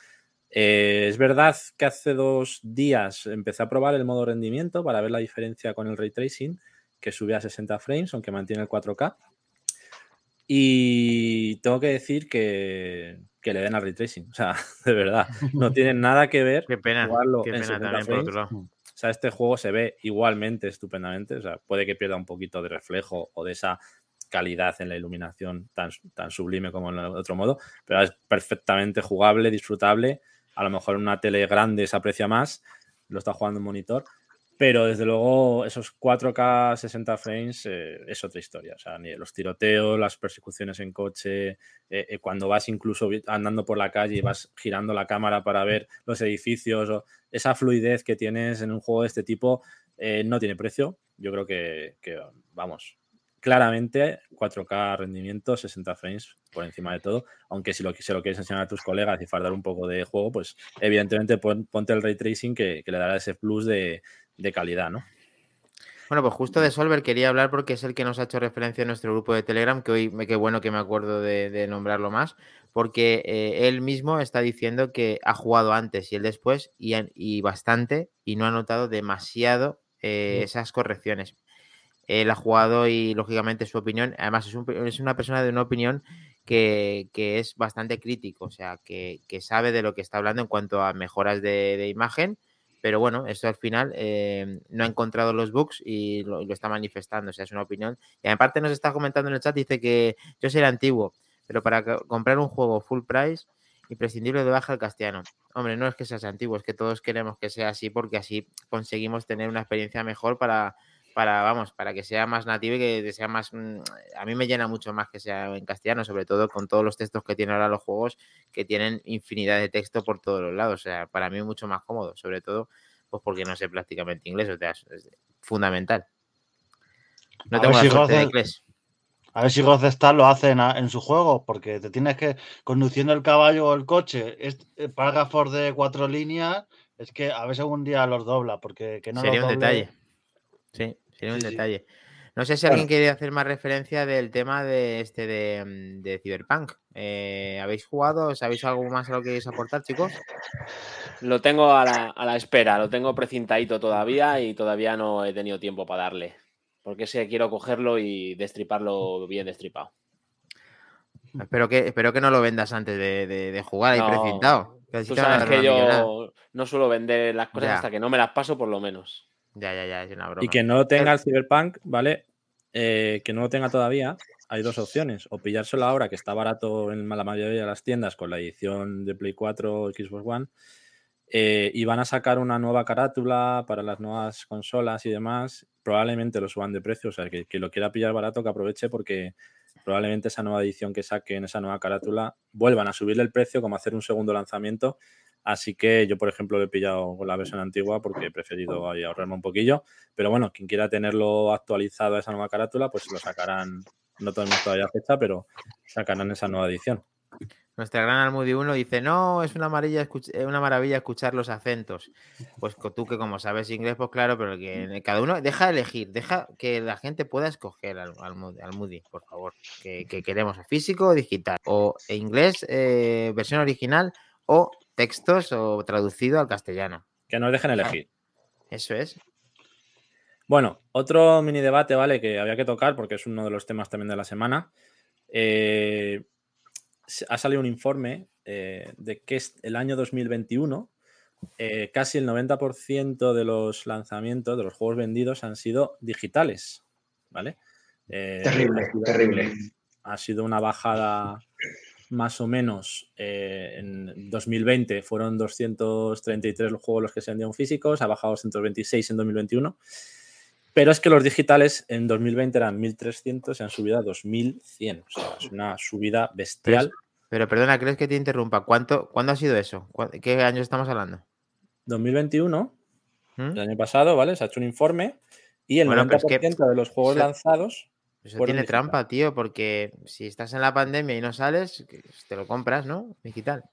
Eh, es verdad que hace dos días empecé a probar el modo rendimiento para ver la diferencia con el ray tracing, que sube a 60 frames, aunque mantiene el 4K. Y tengo que decir que, que le den al ray tracing. O sea, de verdad, no tienen nada que ver. Qué pena, qué pena también por otro lado sea, este juego se ve igualmente estupendamente. O sea, puede que pierda un poquito de reflejo o de esa calidad en la iluminación tan, tan sublime como en el otro modo, pero es perfectamente jugable, disfrutable. A lo mejor en una tele grande se aprecia más, lo está jugando en monitor, pero desde luego esos 4K 60 frames eh, es otra historia. O sea, ni los tiroteos, las persecuciones en coche, eh, eh, cuando vas incluso andando por la calle y vas girando la cámara para ver los edificios, o esa fluidez que tienes en un juego de este tipo no tiene precio. Yo creo que, vamos, claramente 4K rendimiento, 60 frames por encima de todo, aunque si lo, se lo quieres enseñar a tus colegas y fardar un poco de juego, pues evidentemente ponte el ray tracing que le dará ese plus de, de calidad, ¿no? Bueno, pues justo de Solver quería hablar porque es el que nos ha hecho referencia en nuestro grupo de Telegram, que hoy qué bueno que me acuerdo de, nombrarlo más, porque eh, él mismo está diciendo que ha jugado antes y el después y, bastante y no ha notado demasiado eh, esas correcciones. Él ha jugado y lógicamente su opinión, además es, una persona de una opinión que, es bastante crítico, o sea, que, sabe de lo que está hablando en cuanto a mejoras de imagen pero bueno, esto al final eh, no ha encontrado los bugs y lo, está manifestando, o sea, es una opinión. Y aparte nos está comentando en el chat, dice que yo soy antiguo, pero para comprar un juego full price, imprescindible de baja el castellano. Hombre, no es que seas antiguo, es que todos queremos que sea así porque así conseguimos tener una experiencia mejor para, para, vamos, para que sea más nativo y que sea más... Mm, a mí me llena mucho más que sea en castellano, sobre todo con todos los textos que tienen ahora los juegos, que tienen infinidad de texto por todos los lados. O sea, para mí es mucho más cómodo, sobre todo pues porque no sé prácticamente inglés, o sea, es fundamental. No tengo si de inglés. A ver si Rockstar lo hace en, su juego, porque te tienes que, conduciendo el caballo o el coche, es, eh, párrafos de cuatro líneas, es que a ver si algún día los dobla, porque que no Sería un detalle. Sí, sería un detalle. No sé si alguien quiere hacer más referencia del tema de este de, mm, Cyberpunk. Eh, ¿Habéis jugado? ¿Sabéis algo más a lo que queréis aportar, chicos? Lo tengo a la, espera, lo tengo precintadito todavía y todavía no he tenido tiempo para darle. Porque sé quiero cogerlo y destriparlo bien destripado. Espero que, espero que no lo vendas antes de, jugar ahí precintado. Tú sabes que yo no suelo vender las cosas hasta que no me las paso, por lo menos. Ya, ya, ya, es una broma. Y que no tenga el Cyberpunk, ¿vale? Eh, que no lo tenga todavía, hay dos opciones. O pillárselo ahora, que está barato en la mayoría de las tiendas con la edición de Play 4 o Xbox One. Eh, y van a sacar una nueva carátula para las nuevas consolas y demás. Probablemente lo suban de precio. O sea, que, que lo quiera pillar barato, que aproveche porque probablemente esa nueva edición que saquen, esa nueva carátula, vuelvan a subirle el precio, como hacer un segundo lanzamiento. Así que yo, por ejemplo, lo he pillado con la versión antigua porque he preferido ahorrarme un poquillo. Pero bueno, quien quiera tenerlo actualizado a esa nueva carátula, pues lo sacarán, no tenemos todavía fecha, pero sacarán esa nueva edición. Nuestra gran Almudi 1 dice, no, es una, maravilla, eh, una maravilla escuchar los acentos. Pues tú que como sabes inglés, pues claro, pero que cada uno deja de elegir, deja que la gente pueda escoger al, Almudi, por favor. Que, queremos físico o digital, o inglés, eh, versión original, o textos o traducido al castellano. Que nos dejen elegir. Eso es. Bueno, otro mini debate, ¿vale? Que había que tocar porque es uno de los temas también de la semana. Eh, ha salido un informe eh, de que el año 2021 eh, casi el 90% de los lanzamientos, de los juegos vendidos han sido digitales, ¿vale? Eh, terrible, terrible. Ha sido una bajada más o menos en 2020 fueron 233 los juegos los que se vendían físicos, ha bajado a 126 en 2021. Pero es que los digitales en 2020 eran 1.300 y han subido a 2.100. O sea, es una subida bestial. Pero, perdona, ¿crees que te interrumpa? ¿Cuánto, ¿Cuándo ha sido eso? ¿Qué año estamos hablando? 2021, ¿Mm? el año pasado, ¿vale? Se ha hecho un informe y el 90% de los juegos lanzados. Eso tiene trampa, tío, porque si estás en la pandemia y no sales, te lo compras, ¿no? Digital.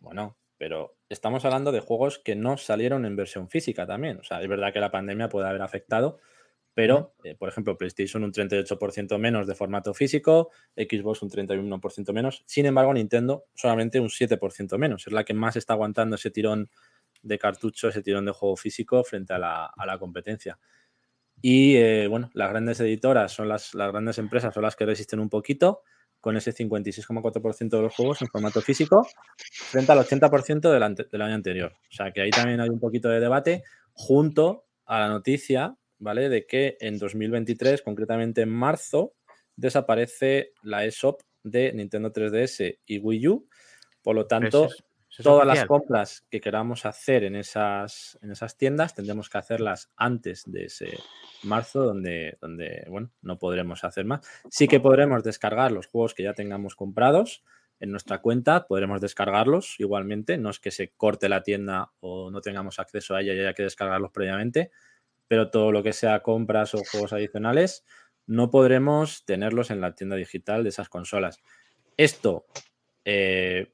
Bueno, pero estamos hablando de juegos que no salieron en versión física también. O sea, es verdad que la pandemia puede haber afectado, pero, eh, por ejemplo, PlayStation un 38% menos de formato físico, Xbox un 31% menos. Sin embargo, Nintendo solamente un 7% menos. Es la que más está aguantando ese tirón de cartucho, ese tirón de juego físico frente a la, competencia. Y eh, bueno, las grandes editoras son las, las grandes empresas, son las que resisten un poquito con ese 56,4% de los juegos en formato físico frente al 80% del, del, año anterior. O sea que ahí también hay un poquito de debate junto a la noticia, ¿vale? De que en 2023, concretamente en marzo, desaparece la eShop de Nintendo 3DS y Wii U. Por lo tanto, todas las compras que queramos hacer en esas, en esas tiendas tendremos que hacerlas antes de ese marzo, donde, donde bueno, no podremos hacer más. Sí que podremos descargar los juegos que ya tengamos comprados en nuestra cuenta, podremos descargarlos igualmente. No es que se corte la tienda o no tengamos acceso a ella y haya que descargarlos previamente, pero todo lo que sea compras o juegos adicionales no podremos tenerlos en la tienda digital de esas consolas. Esto eh,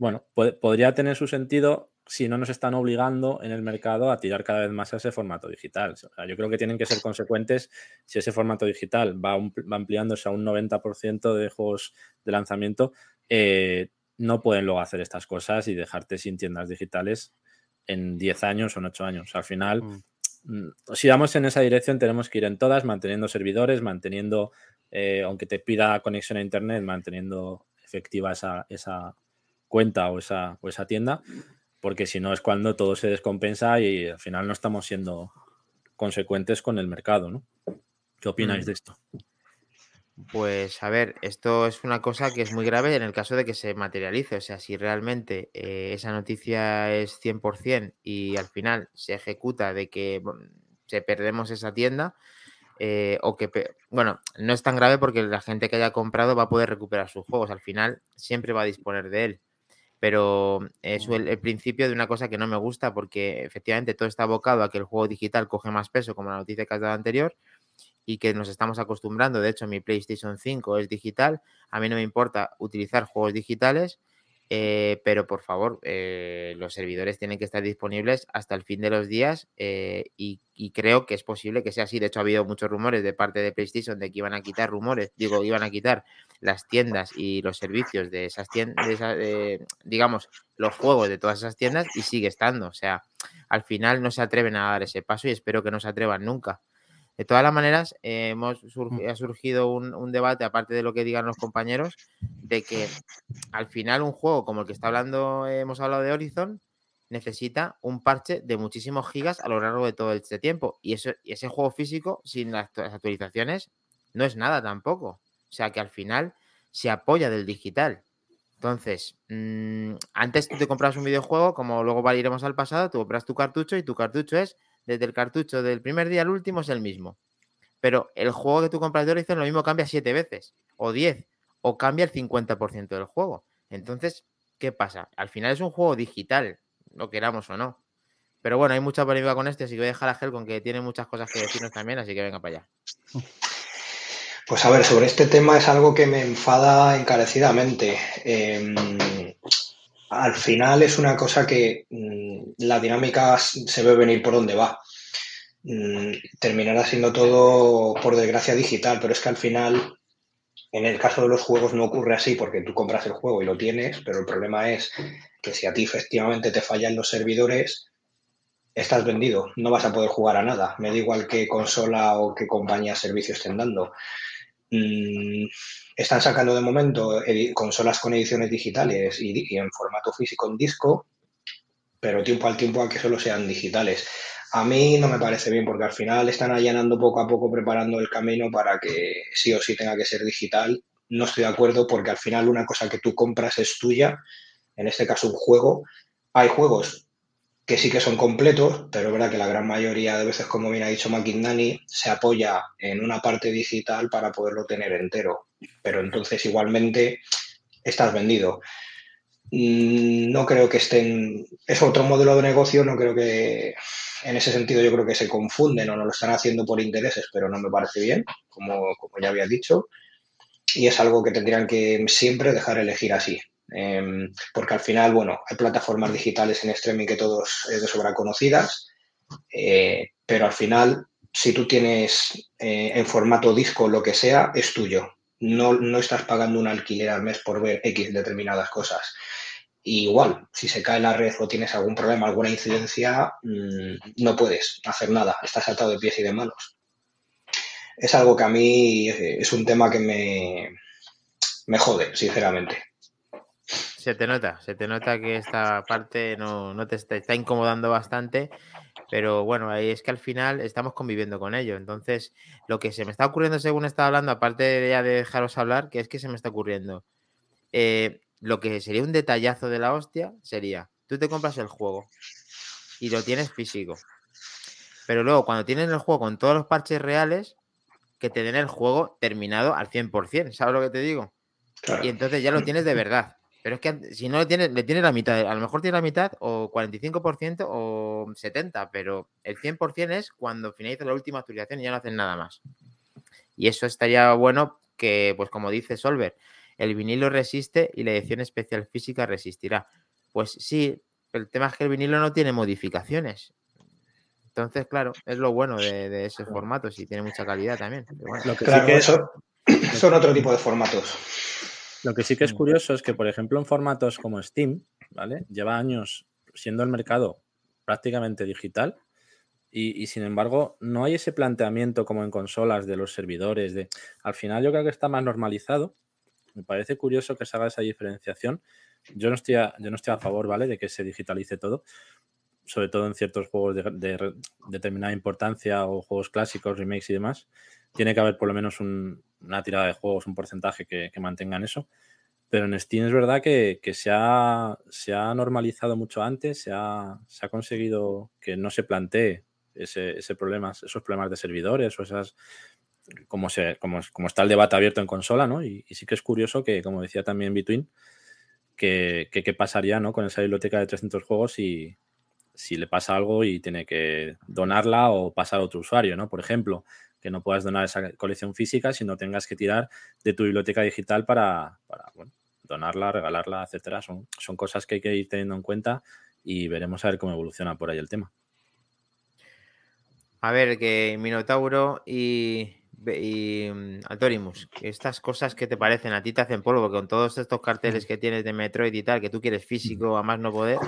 bueno, podría tener su sentido si no nos están obligando en el mercado a tirar cada vez más a ese formato digital. yo creo que tienen que ser consecuentes si ese formato digital va, ampliándose a un 90% de juegos de lanzamiento. Eh, no pueden luego hacer estas cosas y dejarte sin tiendas digitales en 10 años o en 8 años. Al final, mm. Mm, si vamos en esa dirección, tenemos que ir en todas, manteniendo servidores, manteniendo, eh, aunque te pida conexión a Internet, manteniendo efectiva esa, esa cuenta o esa, o esa tienda, porque si no es cuando todo se descompensa y al final no estamos siendo consecuentes con el mercado, ¿no? ¿Qué opináis mm. de esto? Pues a ver, esto es una cosa que es muy grave en el caso de que se materialice. O sea, si realmente eh, esa noticia es 100% y al final se ejecuta de que se perdemos esa tienda, eh, o que, bueno, no es tan grave porque la gente que haya comprado va a poder recuperar sus juegos. Al final siempre va a disponer de él pero es el, principio de una cosa que no me gusta porque efectivamente todo está abocado a que el juego digital coge más peso, como la noticia que has dado anterior, y que nos estamos acostumbrando. De hecho, mi PlayStation 5 es digital. A mí no me importa utilizar juegos digitales, eh, pero por favor, eh, los servidores tienen que estar disponibles hasta el fin de los días eh, y, creo que es posible que sea así. De hecho, ha habido muchos rumores de parte de PlayStation de que iban a quitar rumores, digo, iban a quitar las tiendas y los servicios de esas tiendas, digamos, los juegos de todas esas tiendas y sigue estando. O sea, al final no se atreven a dar ese paso y espero que no se atrevan nunca. De todas las maneras, hemos mm. ha surgido un, debate, aparte de lo que digan los compañeros, de que al final un juego como el que está hablando, hemos hablado de Horizon, necesita un parche de muchísimos gigas a lo largo de todo este tiempo. Y, eso, y ese juego físico, sin las, actualizaciones, no es nada tampoco. O sea que al final se apoya del digital. Entonces, mm, antes tú te compras un videojuego, como luego iremos al pasado, tú compras tu cartucho y tu cartucho es desde el cartucho del primer día al último es el mismo. pero el juego que tú compras de Horizon lo mismo cambia siete veces, o diez, o cambia el 50% del juego. Entonces, ¿qué pasa? Al final es un juego digital, lo queramos o no. Pero bueno, hay mucha polémica con este, así que voy a dejar a Gel con que tiene muchas cosas que decirnos también, así que venga para allá. Pues a ver, sobre este tema es algo que me enfada encarecidamente. Em, al final es una cosa que mm, la dinámica se ve venir por donde va. Mm, terminará siendo todo, por desgracia, digital, pero es que al final, en el caso de los juegos no ocurre así porque tú compras el juego y lo tienes, pero el problema es que si a ti efectivamente te fallan los servidores, estás vendido, no vas a poder jugar a nada. Me da igual qué consola o qué compañía servicio estén dando. Mm, están sacando de momento consolas con ediciones digitales y, en formato físico en disco, pero tiempo al tiempo a que solo sean digitales. A mí no me parece bien porque al final están allanando poco a poco, preparando el camino para que sí o sí tenga que ser digital. No estoy de acuerdo porque al final una cosa que tú compras es tuya, en este caso un juego. Hay juegos que sí que son completos, pero es verdad que la gran mayoría de veces, como bien ha dicho McIndani, se apoya en una parte digital para poderlo tener entero. Pero entonces igualmente estás vendido. Mm, no creo que estén. Es otro modelo de negocio, no creo que. En ese sentido, yo creo que se confunden o no lo están haciendo por intereses, pero no me parece bien, como, como ya había dicho. Y es algo que tendrían que siempre dejar elegir así. Em, porque al final, bueno, hay plataformas digitales en streaming que todos es de sobra conocidas, eh, pero al final, si tú tienes eh, en formato disco lo que sea, es tuyo. No, no estás pagando un alquiler al mes por ver X determinadas cosas. igual, si se cae la red o tienes algún problema, alguna incidencia, mm, no puedes hacer nada, estás atado de pies y de manos. Es algo que a mí eh, es un tema que me, me jode, sinceramente. Se te nota, se te nota que esta parte no, te está, incomodando bastante, pero bueno, ahí es que al final estamos conviviendo con ello. Entonces, lo que se me está ocurriendo según estaba hablando, aparte de ya de dejaros hablar, que es que se me está ocurriendo. Eh, lo que sería un detallazo de la hostia sería, tú te compras el juego y lo tienes físico. Pero luego, cuando tienes el juego con todos los parches reales, que te den el juego terminado al 100%, ¿sabes lo que te digo? Y entonces ya lo tienes de verdad. Pero es que si no le tienes, le tienes la mitad, a lo mejor tiene la mitad o 45% o 70%, pero el 100% es cuando finaliza la última actualización y ya no hacen nada más. Y eso estaría bueno que, pues como dice Solver, el vinilo resiste y la edición especial física resistirá. Pues sí, el tema es que el vinilo no tiene modificaciones. Entonces, claro, es lo bueno de, ese formato, si tiene mucha calidad también. lo que claro, que son otro tipo de formatos. Lo que sí que es mm. curioso es que, por ejemplo, en formatos como Steam, ¿vale? Lleva años siendo el mercado prácticamente digital y, sin embargo no hay ese planteamiento como en consolas de los servidores. De... Al final yo creo que está más normalizado. Me parece curioso que se haga esa diferenciación. Yo no estoy a, yo no estoy a favor, ¿vale? De que se digitalice todo, sobre todo en ciertos juegos de, determinada importancia o juegos clásicos, remakes y demás. Tiene que haber por lo menos una tirada de juegos, un porcentaje que, mantengan eso. Pero en Steam es verdad que, se, ha, normalizado mucho antes, se ha, se ha conseguido que no se plantee ese, ese problema, esos problemas de servidores o esas, como, se, como, como, está el debate abierto en consola, ¿no? Y, sí que es curioso que, como decía también Between, que qué pasaría con esa biblioteca de 300 juegos si le pasa algo y tiene que donarla o pasar a otro usuario, ¿no? Por ejemplo, que no puedas donar esa colección física, sino tengas que tirar de tu biblioteca digital para, donarla, regalarla, etcétera. Son, son cosas que hay que ir teniendo en cuenta y veremos a ver cómo evoluciona por ahí el tema. A ver, que Minotauro y, y mm, Altorimus, estas cosas que te parecen, a ti te hacen polvo, con todos estos carteles que tienes de Metroid y tal, que tú quieres físico, a más no poder.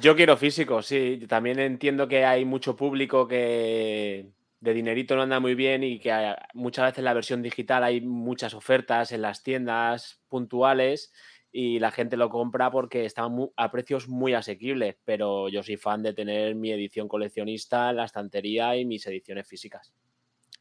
Yo quiero físico, sí. También entiendo que hay mucho público que de dinerito no anda muy bien y que muchas veces la versión digital hay muchas ofertas en las tiendas puntuales y la gente lo compra porque está a precios muy asequibles, pero yo soy fan de tener mi edición coleccionista la estantería y mis ediciones físicas.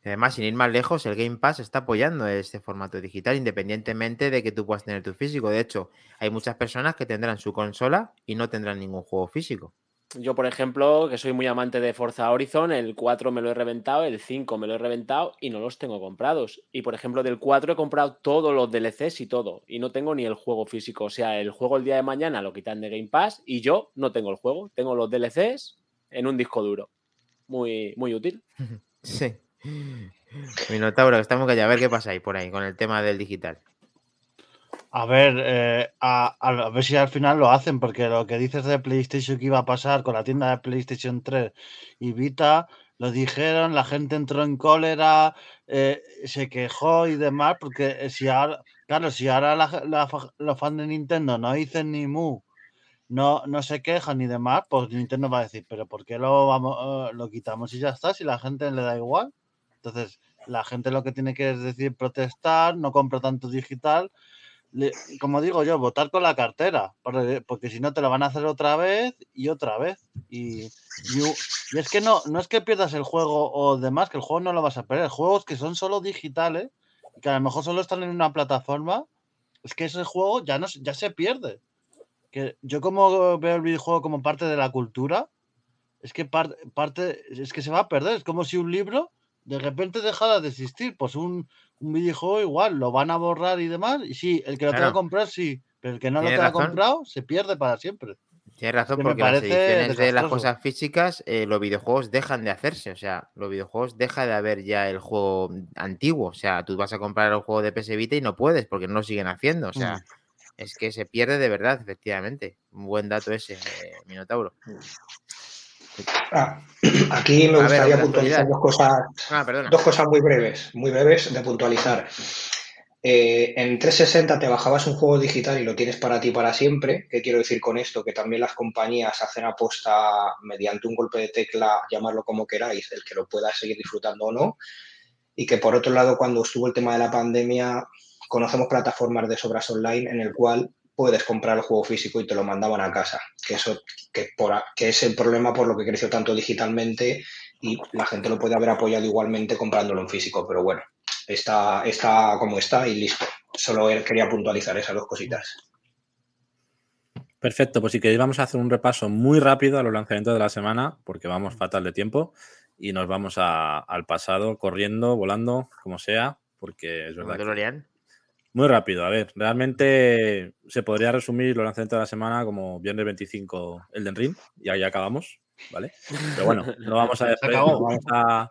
Además, sin ir más lejos, el Game Pass está apoyando este formato digital, independientemente de que tú puedas tener tu físico. De hecho, hay muchas personas que tendrán su consola y no tendrán ningún juego físico. Yo, por ejemplo, que soy muy amante de Forza Horizon, el 4 me lo he reventado, el 5 me lo he reventado y no los tengo comprados. Y, por ejemplo, del 4 he comprado todos los DLCs y todo. Y no tengo ni el juego físico. O sea, el juego el día de mañana lo quitan de Game Pass y yo no tengo el juego. Tengo los DLCs en un disco duro. Muy, muy útil. Sí. Minotauro, estamos callado. A ver qué pasa ahí por ahí con el tema del digital. A ver, eh, a, ver si al final lo hacen, porque lo que dices de PlayStation que iba a pasar con la tienda de PlayStation 3 y Vita, lo dijeron, la gente entró en cólera, eh, se quejó y demás, porque si ahora, claro, si ahora los fans de Nintendo no dicen ni mu, no, no se quejan ni demás, pues Nintendo va a decir, pero ¿por qué lo, vamos, eh, lo quitamos y ya está? Si la gente le da igual. Entonces, la gente lo que tiene que es decir protestar, no compra tanto digital como digo yo, votar con la cartera, porque, si no te lo van a hacer otra vez y otra vez. Y, y, es que no, no es que pierdas el juego o demás, que el juego no lo vas a perder. Juegos que son solo digitales, que a lo mejor solo están en una plataforma, es que ese juego ya, no, ya se pierde. Que yo como veo el videojuego como parte de la cultura, es que parte, es que se va a perder. Es como si un libro de repente dejara de existir. Pues un, un videojuego igual, lo van a borrar y demás. Y sí, el que lo tenga comprar, sí, pero el que no lo tenga comprado se pierde para siempre. Tienes razón, porque las ediciones de las cosas físicas, eh, los videojuegos dejan de hacerse. O sea, los videojuegos deja de haber ya el juego antiguo. O sea, tú vas a comprar el juego de PS Vita y no puedes porque no lo siguen haciendo. O sea, mm. es que se pierde de verdad, efectivamente. Un buen dato ese, eh, Minotauro. Ah, aquí me gustaría puntualizar dos cosas, ah, dos cosas muy breves, muy breves de puntualizar. Eh, en 360 te bajabas un juego digital y lo tienes para ti para siempre. ¿Qué quiero decir con esto? Que también las compañías hacen aposta mediante un golpe de tecla, llamarlo como queráis, el que lo pueda seguir disfrutando o no. Y que por otro lado, cuando estuvo el tema de la pandemia, conocemos plataformas de sobras online en el cual puedes comprar el juego físico y te lo mandaban a casa. Que eso que, por, que es el problema por lo que creció tanto digitalmente y la gente lo puede haber apoyado igualmente comprándolo en físico. Pero bueno, está, está como está y listo. Solo quería puntualizar esas dos cositas. Perfecto, pues si queréis vamos a hacer un repaso muy rápido a los lanzamientos de la semana, porque vamos fatal de tiempo y nos vamos al pasado corriendo, volando, como sea, porque es verdad. Que... Muy rápido, a ver, realmente se podría resumir los lanzamientos de la semana como viernes 25 Elden Ring y ahí acabamos, ¿vale? Pero bueno, no vamos a, vamos a,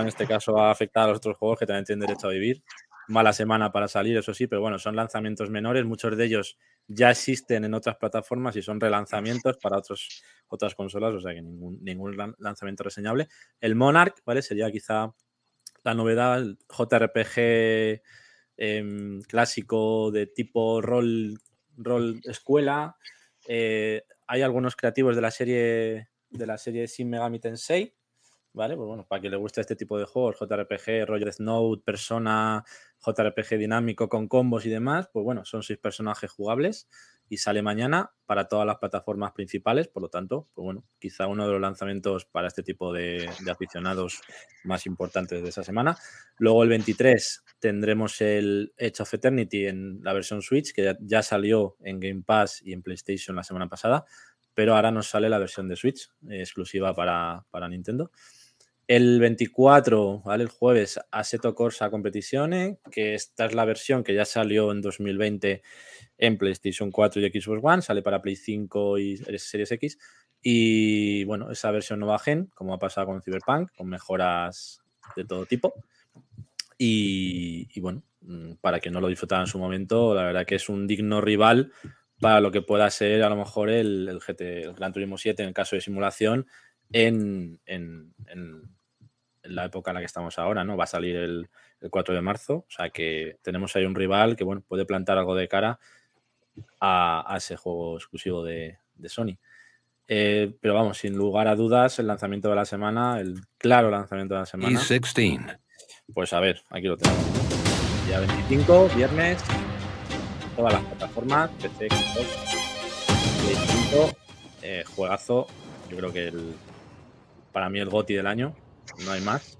en este caso a afectar a los otros juegos que también tienen derecho a vivir. Mala semana para salir, eso sí, pero bueno, son lanzamientos menores, muchos de ellos ya existen en otras plataformas y son relanzamientos para otros, otras consolas, o sea que ningún, ningún lanzamiento reseñable. El Monarch, ¿vale? Sería quizá la novedad, el JRPG Em, clásico de tipo rol, escuela. Eh, hay algunos creativos de la serie de la serie Shin Megami Tensei, ¿vale? Pues bueno, para quien le guste este tipo de juegos, JRPG, rollo Note, Persona, JRPG dinámico con combos y demás, pues bueno, son seis personajes jugables y sale mañana para todas las plataformas principales, por lo tanto, pues bueno, quizá uno de los lanzamientos para este tipo de, aficionados más importantes de esa semana. Luego el 23 tendremos el Edge of Eternity en la versión Switch, que ya, salió en Game Pass y en PlayStation la semana pasada, pero ahora nos sale la versión de Switch, exclusiva para, para Nintendo. El 24, ¿vale? El jueves, Assetto Corsa Competizione, que esta es la versión que ya salió en 2020 en PlayStation 4 y Xbox One, sale para Play 5 y Series X. Y bueno, esa versión nueva gen, como ha pasado con Cyberpunk, con mejoras de todo tipo. Y, bueno, mm, para quien no lo disfrutara en su momento, la verdad que es un digno rival para lo que pueda ser a lo mejor el, GT, el Gran Turismo 7 en el caso de simulación en la época en la que estamos ahora, ¿no? Va a salir el, 4 de marzo, o sea que tenemos ahí un rival que, bueno, puede plantar algo de cara a, ese juego exclusivo de, Sony. Eh, pero vamos, sin lugar a dudas, el lanzamiento de la semana, el claro lanzamiento de la semana. E16. Pues a ver, aquí lo tenemos. Día 25, viernes, todas las plataformas, PC, Xbox, eh, juegazo. Yo creo que el, para mí el GOTI del año, no hay más.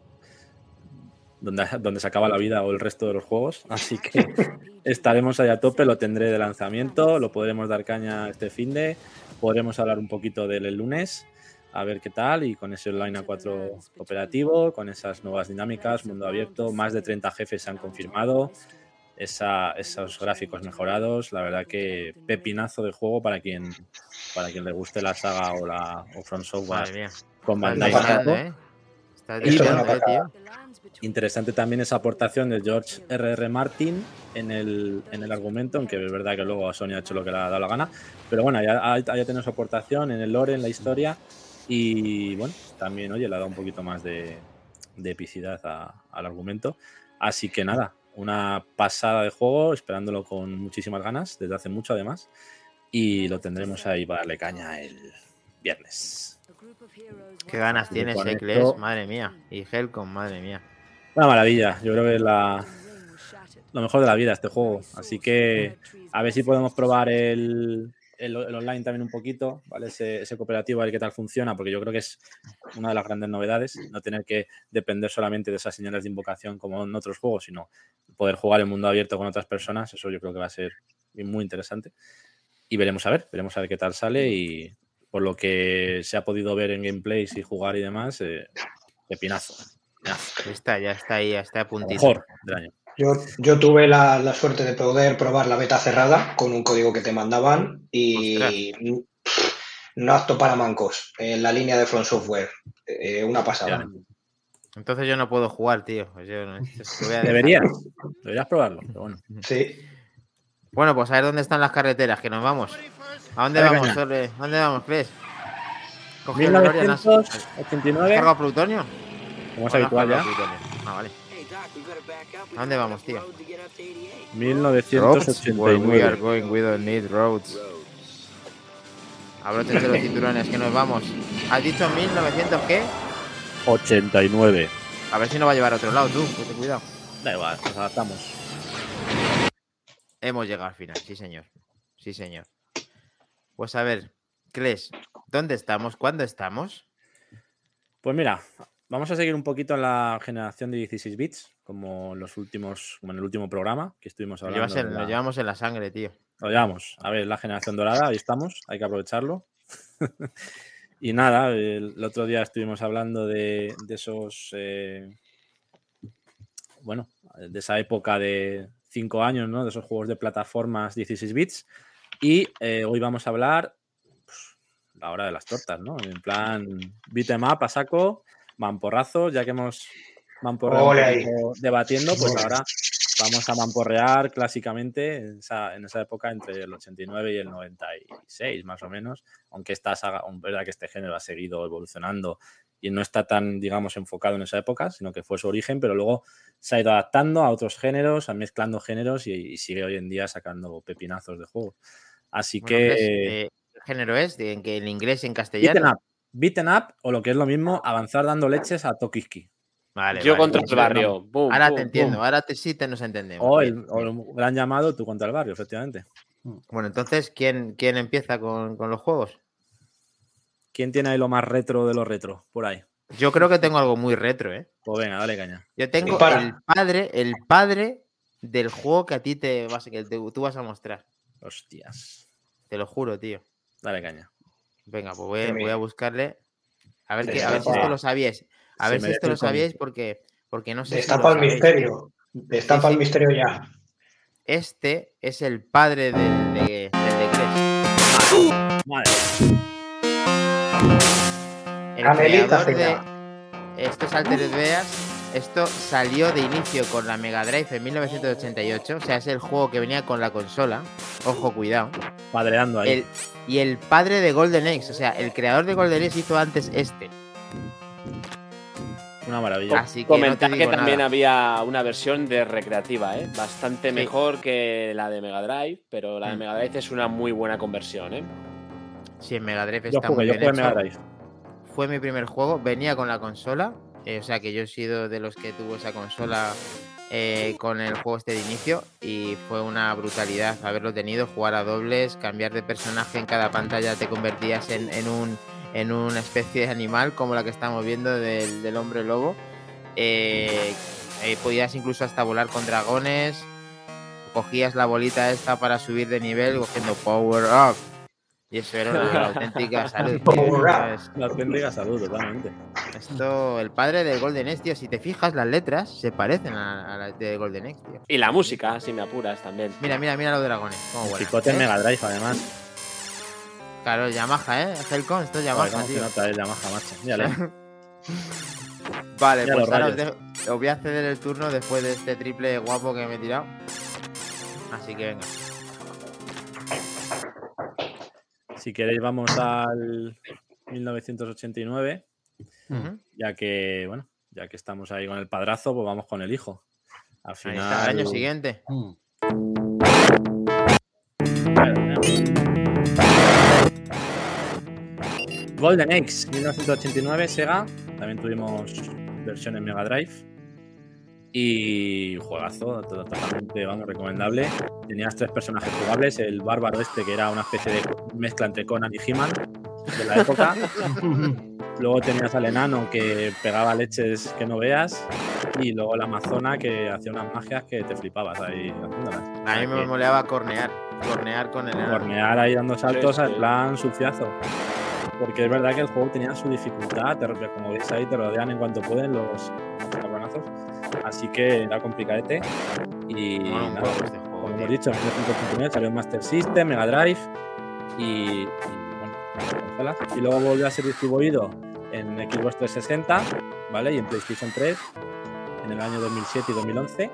Donde, donde se acaba la vida o el resto de los juegos. Así que estaremos ahí a tope, lo tendré de lanzamiento, lo podremos dar caña este fin de, podremos hablar un poquito del lunes, a ver qué tal, y con ese online a 4 operativo, con esas nuevas dinámicas, mundo abierto, más de 30 jefes se han confirmado. esos gráficos mejorados, la verdad que pepinazo de juego para quien para quien le guste la saga o la o Front Software con Bandai Interesante también esa aportación de George R.R. Martin en el, en el argumento, aunque es verdad que luego Sony ha hecho lo que le ha dado la gana. Pero bueno, ya, ya tiene su aportación en el lore, en la historia. Y bueno, también, oye, le ha dado un poquito más de, epicidad al argumento. Así que nada, una pasada de juego, esperándolo con muchísimas ganas, desde hace mucho además. Y lo tendremos ahí para darle caña el viernes. Qué ganas tienes, Eccles, madre mía. Y Helcom, madre mía. Una maravilla. Yo creo que es la, lo mejor de la vida este juego. Así que a ver si podemos probar el, el, online también un poquito, ¿vale? Ese, cooperativo, a ver qué tal funciona, porque yo creo que es una de las grandes novedades, no tener que depender solamente de esas señales de invocación como en otros juegos, sino poder jugar en mundo abierto con otras personas. Eso yo creo que va a ser muy interesante. Y veremos a ver, veremos a ver qué tal sale y por lo que se ha podido ver en gameplays y jugar y demás, eh, pepinazo. Está, ya está ahí, ya está a puntito. Mejor del año. Yo, yo tuve la, la, suerte de poder probar la beta cerrada con un código que te mandaban y no apto para mancos en la línea de Front Software. Eh, una pasada. Entonces yo no puedo jugar, tío. Deberías. Deberías probarlo. bueno. Sí. Bueno, pues a ver dónde están las carreteras, que nos vamos. ¿A dónde vamos, Sorre? ¿A dónde vamos, Cres? 1989. ¿Carga plutonio? Como es habitual ya. Ah, vale. ¿A dónde vamos, tío? 1989. we are going, we don't need roads. Abrótense los cinturones, que nos vamos. ¿Has dicho 1900 qué? 89. A ver si no va a llevar a otro lado, tú. Ten cuidado. Da igual, nos adaptamos. Hemos llegado al final, sí, señor. Sí, señor. Pues a ver, Kles, ¿dónde estamos? ¿Cuándo estamos? Pues mira, vamos a seguir un poquito en la generación de 16 bits, como en los últimos, como en el último programa que estuvimos hablando. Lo, llevamos en la sangre, tío. Lo llevamos. A ver, la generación dorada, ahí estamos, hay que aprovecharlo. y nada, el, otro día estuvimos hablando de, esos. Eh, bueno, de esa época de 5 años, ¿no? De esos juegos de plataformas 16 bits. Y eh, hoy vamos a hablar pues, la hora de las tortas, ¿no? En plan, beat'em up a saco, mamporrazo, ya que hemos mamporreado debatiendo, pues ahora vamos a mamporrear clásicamente en esa, en esa, época entre el 89 y el 96, más o menos, aunque esta saga, verdad que este género ha seguido evolucionando y no está tan, digamos, enfocado en esa época, sino que fue su origen, pero luego se ha ido adaptando a otros géneros, a mezclando géneros y, sigue hoy en día sacando pepinazos de juego. Así que. Pues, eh, ¿Qué género es? ¿En, que en inglés y en castellano? Beaten up, o lo que es lo mismo, avanzar dando leches a Tokiski. Vale, Yo contra el barrio. ahora te entiendo, ahora te, sí te nos entendemos. O el, gran llamado tú contra el barrio, efectivamente. Bueno, entonces, ¿quién, quién empieza con, los juegos? ¿Quién tiene ahí lo más retro de los retro por ahí? Yo creo que tengo algo muy retro, ¿eh? Pues venga, dale caña. Yo tengo el padre, el padre del juego que a ti te vas, que tú vas a mostrar. Hostias. Te lo juro, tío. Dale caña. Venga, pues voy, a buscarle. A ver, si esto lo sabíais. A ver si esto lo sabíais porque, porque no sé. Destapa el misterio. Destapa el misterio ya. Este es el padre del de, Madre. El creador de estos Altered Bears esto salió de inicio con la Mega Drive en 1988, o sea, es el juego que venía con la consola. Ojo, cuidado. Padreando ahí. y el padre de Golden Axe, o sea, el creador de Golden Axe hizo antes este. Una maravilla. Así que Comentar que también había una versión de recreativa, ¿eh? bastante mejor que la de Mega Drive, pero la de mm. Mega Drive es una muy buena conversión. ¿eh? Sí, en Mega Drive está muy bien Mega Drive. Fue mi primer juego, venía con la consola eh, o sea que yo he sido de los que tuvo esa consola eh, con el juego este de inicio y fue una brutalidad haberlo tenido, jugar a dobles, cambiar de personaje en cada pantalla, te convertías en, un, en una especie de animal como la que estamos viendo del, hombre lobo. Eh, Ahí podías incluso hasta volar con dragones. Cogías la bolita esta para subir de nivel cogiendo Power Up. Y eso era una auténtica salud. La auténtica salud, totalmente. Esto, el padre del Golden Axe, tío, si te fijas, las letras se parecen a, las de Golden tío. Y la música, si me apuras también. Mira, mira, mira los dragones. Chicote en Mega Drive, además. Claro, Yamaha, ¿eh? Helcon, esto es Yamaha, Joder, tío. Nota, es Yamaha, macho. Mírale. vale, pues ahora os, dejo, os voy a ceder el turno después de este triple guapo que me he tirado. Así que venga. Si queréis, vamos al 1989. Ya que, bueno, ya que estamos ahí con el padrazo, pues vamos con el hijo. Al final. el año siguiente. Mm. Golden Axe, 1989, Sega. También tuvimos versión en Mega Drive. Y juegazo, totalmente, vamos, recomendable. Tenías tres personajes jugables, el bárbaro este, que era una especie de mezcla entre Conan y He-Man de la época. luego tenías al enano que pegaba leches que no veas. Y luego la amazona que hacía unas magias que te flipabas ahí A mí me moleaba cornear, cornear con el enano. Cornear ahí dando saltos al plan suciazo. Porque es verdad que el juego tenía su dificultad, como veis ahí, te rodean en cuanto pueden los Así que era complicadete. Y nada, este como hemos dicho, en 1989 salió Master System, Mega Drive y, bueno, y luego volvió a ser distribuido en Xbox 360, ¿vale? Y en PlayStation 3 en el año 2007 y 2011.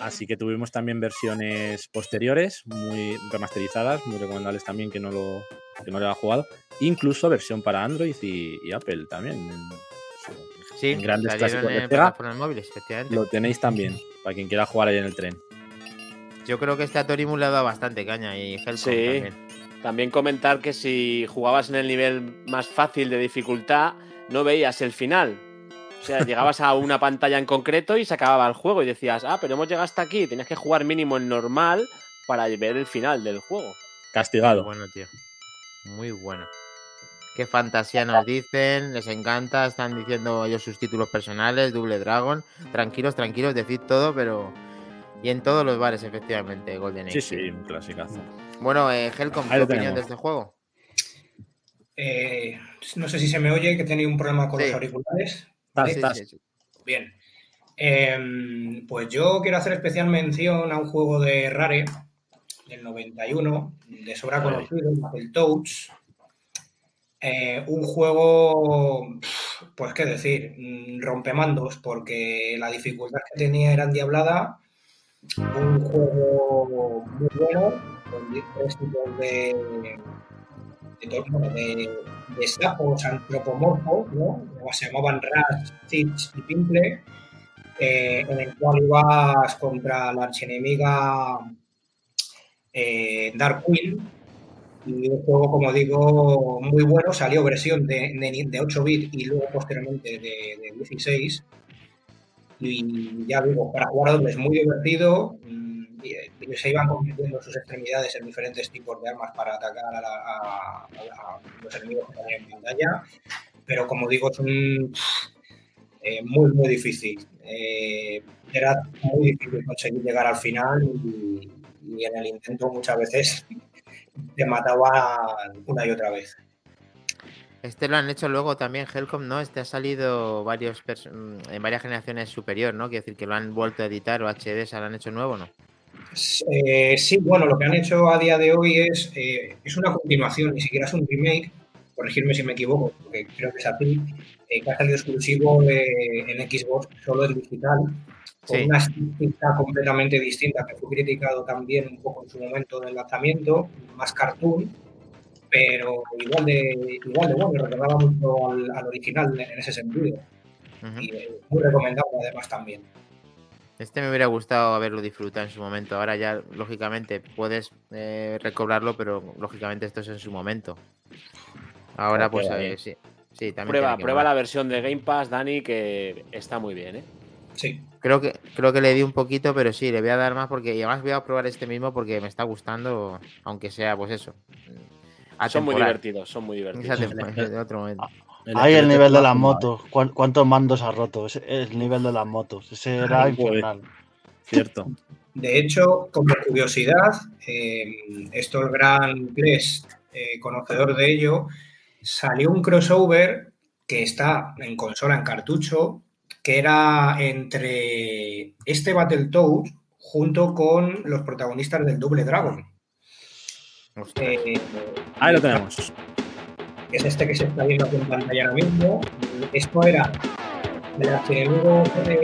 Así que tuvimos también versiones posteriores, muy remasterizadas, muy recomendables también que no lo, que no lo haya jugado. Incluso versión para Android y, y Apple también. Sí, en grandes clásicos de Sega. Móviles, lo tenéis también, para quien quiera jugar ahí en el tren. Yo creo que este Atorimus le ha dado bastante caña y Hellcom sí. también. También comentar que si jugabas en el nivel más fácil de dificultad, no veías el final. O sea, llegabas a una pantalla en concreto y se acababa el juego y decías, ah, pero hemos llegado hasta aquí, tienes que jugar mínimo en normal para ver el final del juego. Castigado. Muy bueno, tío. Muy bueno. Qué fantasía nos dicen, les encanta, están diciendo ellos sus títulos personales, Double Dragon. Tranquilos, tranquilos, decid todo, pero. Y en todos los bares, efectivamente, Golden Age. Sí, sí, un clasicazo. Bueno, eh, Helcom, ¿qué opinión de este juego? Eh, no sé si se me oye, que he tenido un problema con los auriculares. Bien. Em, pues yo quiero hacer especial mención a un juego de Rare del 91, de sobra conocido, el Touch, eh, un juego, pues qué decir, mm, rompemandos, porque la dificultad que tenía era endiablada. Un juego muy bueno, con diferentes tipos de, de, de, sapos antropomorfos, ¿no? Se llamaban Ras, Zitch y Pimple, eh, en el cual ibas contra la archienemiga eh, Dark Queen y un juego, como digo, muy bueno. Salió versión de, de, 8 bits y luego posteriormente de, 16. Y ya digo, para jugar es muy divertido. Mm, y, se iban convirtiendo sus extremidades en diferentes tipos de armas para atacar a, los enemigos que tenían en pantalla. Pero como digo, es eh, muy, muy difícil. Eh, era muy difícil conseguir llegar al final y, y en el intento muchas veces te mataban una y otra vez. Este lo han hecho luego también Helcom, ¿no? Este ha salido varios mm, en varias generaciones superior, ¿no? Quiere decir que lo han vuelto a editar o HD, ¿se lo han hecho nuevo, ¿no? Eh, sí, bueno, lo que han hecho a día de hoy es, eh, es una continuación, ni siquiera es un remake, corregirme si me equivoco, porque creo que es así, eh, que ha salido exclusivo en Xbox, solo es digital, con una estética completamente distinta que fue criticado también un poco en su momento del lanzamiento, más cartoon, pero igual de, igual de bueno, recordaba mucho al, original en ese sentido. Y muy recomendable además también. Este me hubiera gustado haberlo disfrutado en su momento. Ahora ya, lógicamente, puedes eh, recobrarlo, pero lógicamente esto es en su momento. Ahora, pues eh, sí. sí también prueba, prueba la versión de Game Pass, Dani, que está muy bien, ¿eh? Sí. Creo que, creo que le di un poquito, pero sí, le voy a dar más porque y además voy a probar este mismo porque me está gustando, aunque sea pues eso. Son muy divertidos, son muy divertidos. de otro momento. Ahí el nivel de las motos. ¿Cuántos mandos ha roto? el nivel de las motos. Ese era infernal. Cierto. De hecho, como curiosidad, eh, esto el gran Gres, eh, conocedor de ello, salió un crossover que está en consola, en cartucho, que era entre este Battletoads junto con los protagonistas del Double Dragon. Eh, Ahí lo tenemos. Es este que se está viendo aquí en pantalla ahora mismo. Esto era el archienemigo de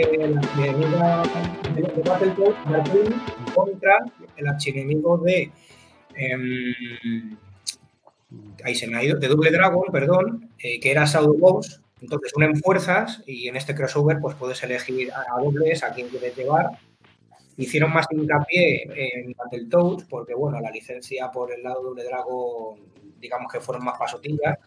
de Battletoads contra el archienemigo de em, ahí se me ha ido, de Double Dragon, perdón, eh, que era Shadow Boss. Entonces unen fuerzas y en este crossover pues puedes elegir a, dobles, a quién quieres llevar. Hicieron más hincapié en Battletoads porque, bueno, la licencia por el lado de Double Dragon, digamos que fueron más pasotillas,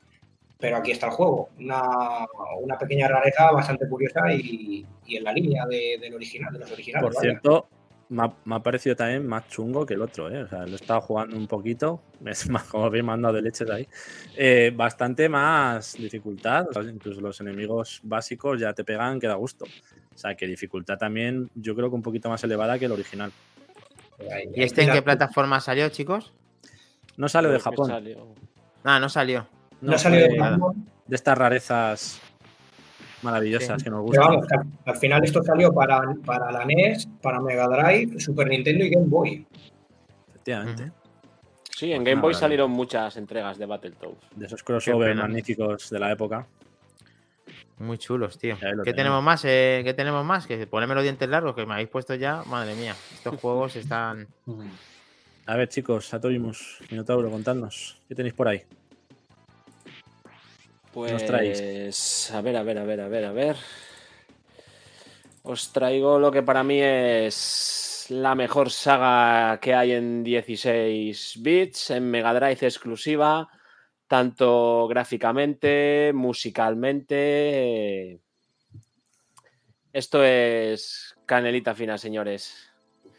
pero aquí está el juego. Una, pequeña rareza bastante curiosa y, en la línea del original, de los originales. Por cierto, me ha, parecido también más chungo que el otro, ¿eh? O sea, lo he estado jugando un poquito, es más, como veis, me de leches ahí. Eh, bastante más dificultad, incluso los enemigos básicos ya te pegan que da gusto. O sea, que dificultad también, yo creo que un poquito más elevada que el original. ¿Y este en qué plataforma salió, chicos? No salió de Japón. Ah, no salió. No, salió de Japón. De estas rarezas maravillosas que nos gustan. al final esto salió para, para la NES, para Mega Drive, Super Nintendo y Game Boy. Efectivamente. Sí, en Game Boy salieron muchas entregas de Battletoads. De esos crossovers magníficos de la época. Muy chulos, tío. ¿Qué tenemos más? Eh, ¿Qué tenemos más? Que poneme los dientes largos que me habéis puesto ya. Madre mía, estos juegos están. A ver, chicos, Atorimus, Minotauro, contadnos. ¿Qué tenéis por ahí? Pues a ver, a ver, a ver, a ver, a ver. Os traigo lo que para mí es la mejor saga que hay en 16 bits, en Mega Drive exclusiva, tanto gráficamente, musicalmente. Esto es canelita fina, señores.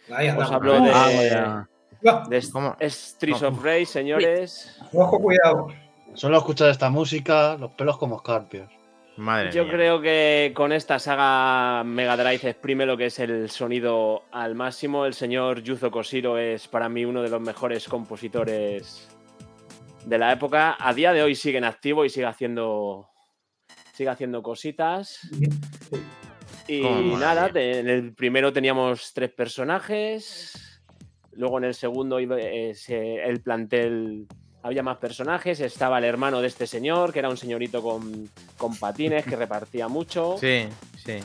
Os hablo de, ah, de Streets of Rage, señores. Ojo, cuidado. Solo escuchar esta música, los pelos como escarpios. Madre Yo creo que con esta saga Mega Drive exprime lo que es el sonido al máximo. El señor Yuzo Koshiro es para mí uno de los mejores compositores de la época. A día de hoy sigue en activo y sigue haciendo, sigue haciendo cositas. Y nada, en el primero teníamos tres personajes. Luego en el segundo eh, el plantel había más personajes, estaba el hermano de este señor, que era un señorito con, patines, que repartía mucho. Sí, sí.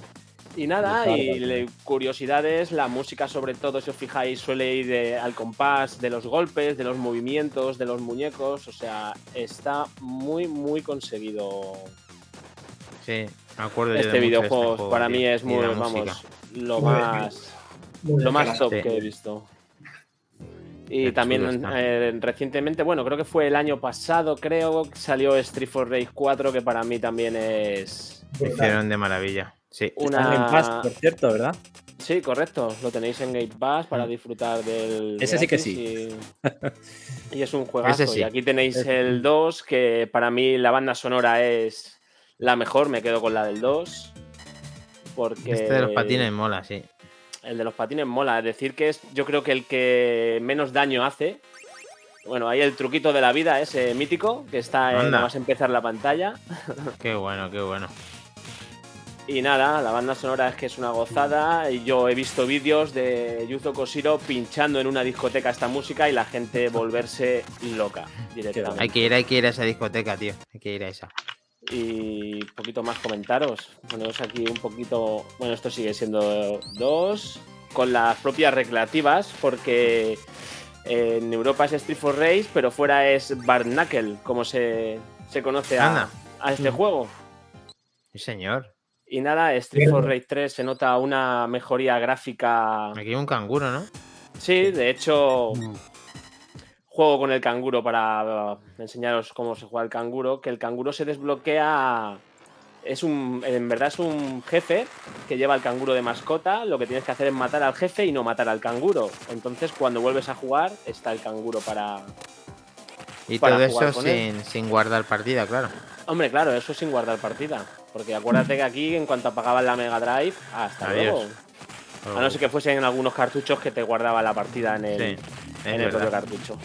Y nada, y curiosidades, la música sobre todo, si os fijáis, suele ir al compás de los golpes, de los movimientos, de los muñecos, o sea, está muy, muy conseguido. Sí, me acuerdo este, este videojuego. para mí es muy, vamos, lo más, lo más top que he visto. Y también eh, recientemente, bueno, creo que fue el año pasado, creo, salió Street for Rage 4, que para mí también es. hicieron de maravilla. Sí. Una... Game Pass, por cierto, ¿verdad? Sí, correcto. Lo tenéis en Game Pass para mm. disfrutar del. Ese sí que sí. Y, es un juegazo. Y aquí tenéis el 2, que para mí la banda sonora es la mejor. Me quedo con la del 2. Porque. Este de los patines mola, sí. El de los patines mola. Es decir, que es yo creo que el que menos daño hace. Bueno, hay el truquito de la vida, ese mítico, que está en nada más empezar la pantalla. Qué bueno, qué bueno. Y nada, la banda sonora es que es una gozada. Y yo he visto vídeos de Yuzo Koshiro pinchando en una discoteca esta música y la gente volverse loca directamente. Hay que ir, hay que ir a esa discoteca, tío. Hay que ir a esa y un poquito más comentaros. Ponemos aquí un poquito. Bueno, esto sigue siendo dos. Con las propias recreativas, porque en Europa es Street for Race, pero fuera es Barnacle, como se, se conoce a, a, este mm. juego. Sí, señor. Y nada, Street for Race 3 se nota una mejoría gráfica. Aquí hay un canguro, ¿no? Sí, de hecho. Juego con el canguro para enseñaros cómo se juega el canguro, que el canguro se desbloquea. Es un. En verdad es un jefe que lleva el canguro de mascota. Lo que tienes que hacer es matar al jefe y no matar al canguro. Entonces, cuando vuelves a jugar, está el canguro para. Y todo eso sin, sin, guardar partida, claro. Hombre, claro, eso sin guardar partida. Porque acuérdate que aquí, en cuanto apagaban la Mega Drive, hasta luego. A no ser que fuesen algunos cartuchos que te guardaba la partida en el, en el propio cartucho.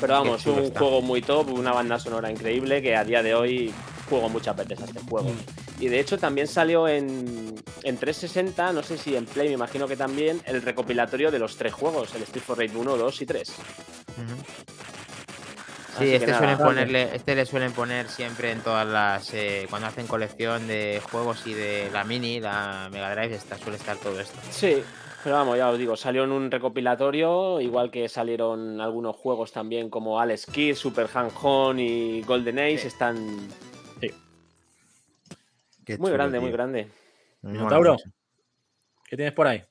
Pero vamos, un juego muy top, una banda sonora increíble que a día de hoy juego muchas veces a este juego. Y de hecho también salió en, en 360, no sé si en Play, me imagino que también, el recopilatorio de los tres juegos, el Street for Raid 1, 2 y 3. Sí, este, suelen ponerle, este le suelen poner siempre en todas las. Eh, cuando hacen colección de juegos y de la Mini, la Mega Drive, está, suele estar todo esto. Sí, pero vamos, ya os digo, salió en un recopilatorio, igual que salieron algunos juegos también como Alex Kidd, Super Hang y Golden Age, están. Sí. muy grande, muy grande. Minotauro, ¿qué tienes por ahí?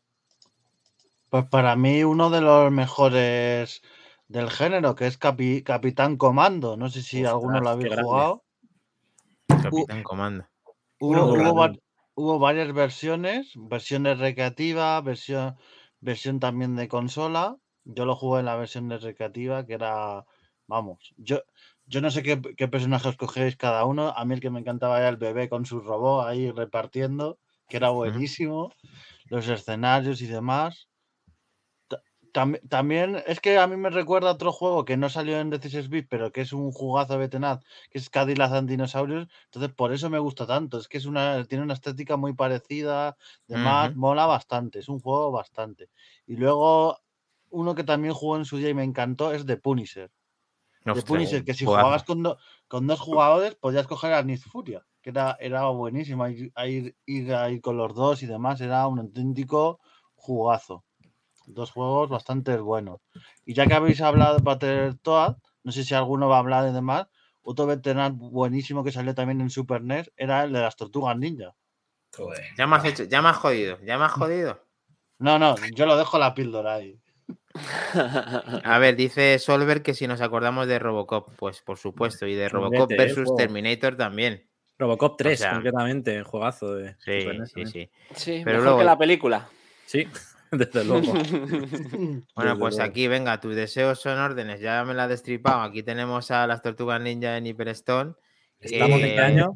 Pues para mí uno de los mejores del género, que es Capitán Comando. No sé si alguno lo habéis jugado. Capitán Comando. Hubo, varias versiones, versiones recreativa, versión, versión también de consola. Yo lo jugué en la versión de recreativa, que era, vamos, yo, yo no sé qué, qué personajes cogéis cada uno. A mí el que me encantaba era el bebé con su robot ahí repartiendo, que era buenísimo. Los escenarios y demás también es que a mí me recuerda otro juego que no salió en 16 bits, pero que es un jugazo de tenaz, que es Cadillac and Dinosaurios. Entonces, por eso me gusta tanto. Es que es una, tiene una estética muy parecida, además, mola bastante. Es un juego bastante. Y luego, uno que también jugó en su día y me encantó es The Punisher. The Punisher, que si jugabas con, con dos jugadores, podías coger a Niz Furia, que era, era buenísimo. Ir, ir ahí con los dos y demás, era un auténtico jugazo. Dos juegos bastante buenos. Y ya que habéis hablado de Battletoad, no sé si alguno va a hablar de demás, otro veterano buenísimo que salió también en Super NES era el de las tortugas ninja. Ya me has hecho, ya me has jodido, ya me has jodido. No, no, yo lo dejo la píldora ahí. A ver, dice Solver que si nos acordamos de Robocop, pues por supuesto, y de Robocop versus Terminator también. Robocop 3, concretamente, juegazo de. Sí, sí, sí. Sí, Pero mejor que la película. Sí. Desde luego. bueno, pues aquí, venga, tus deseos son órdenes. Ya me la he destripado. Aquí tenemos a las tortugas ninja en Hyperstone. ¿Estamos en qué año?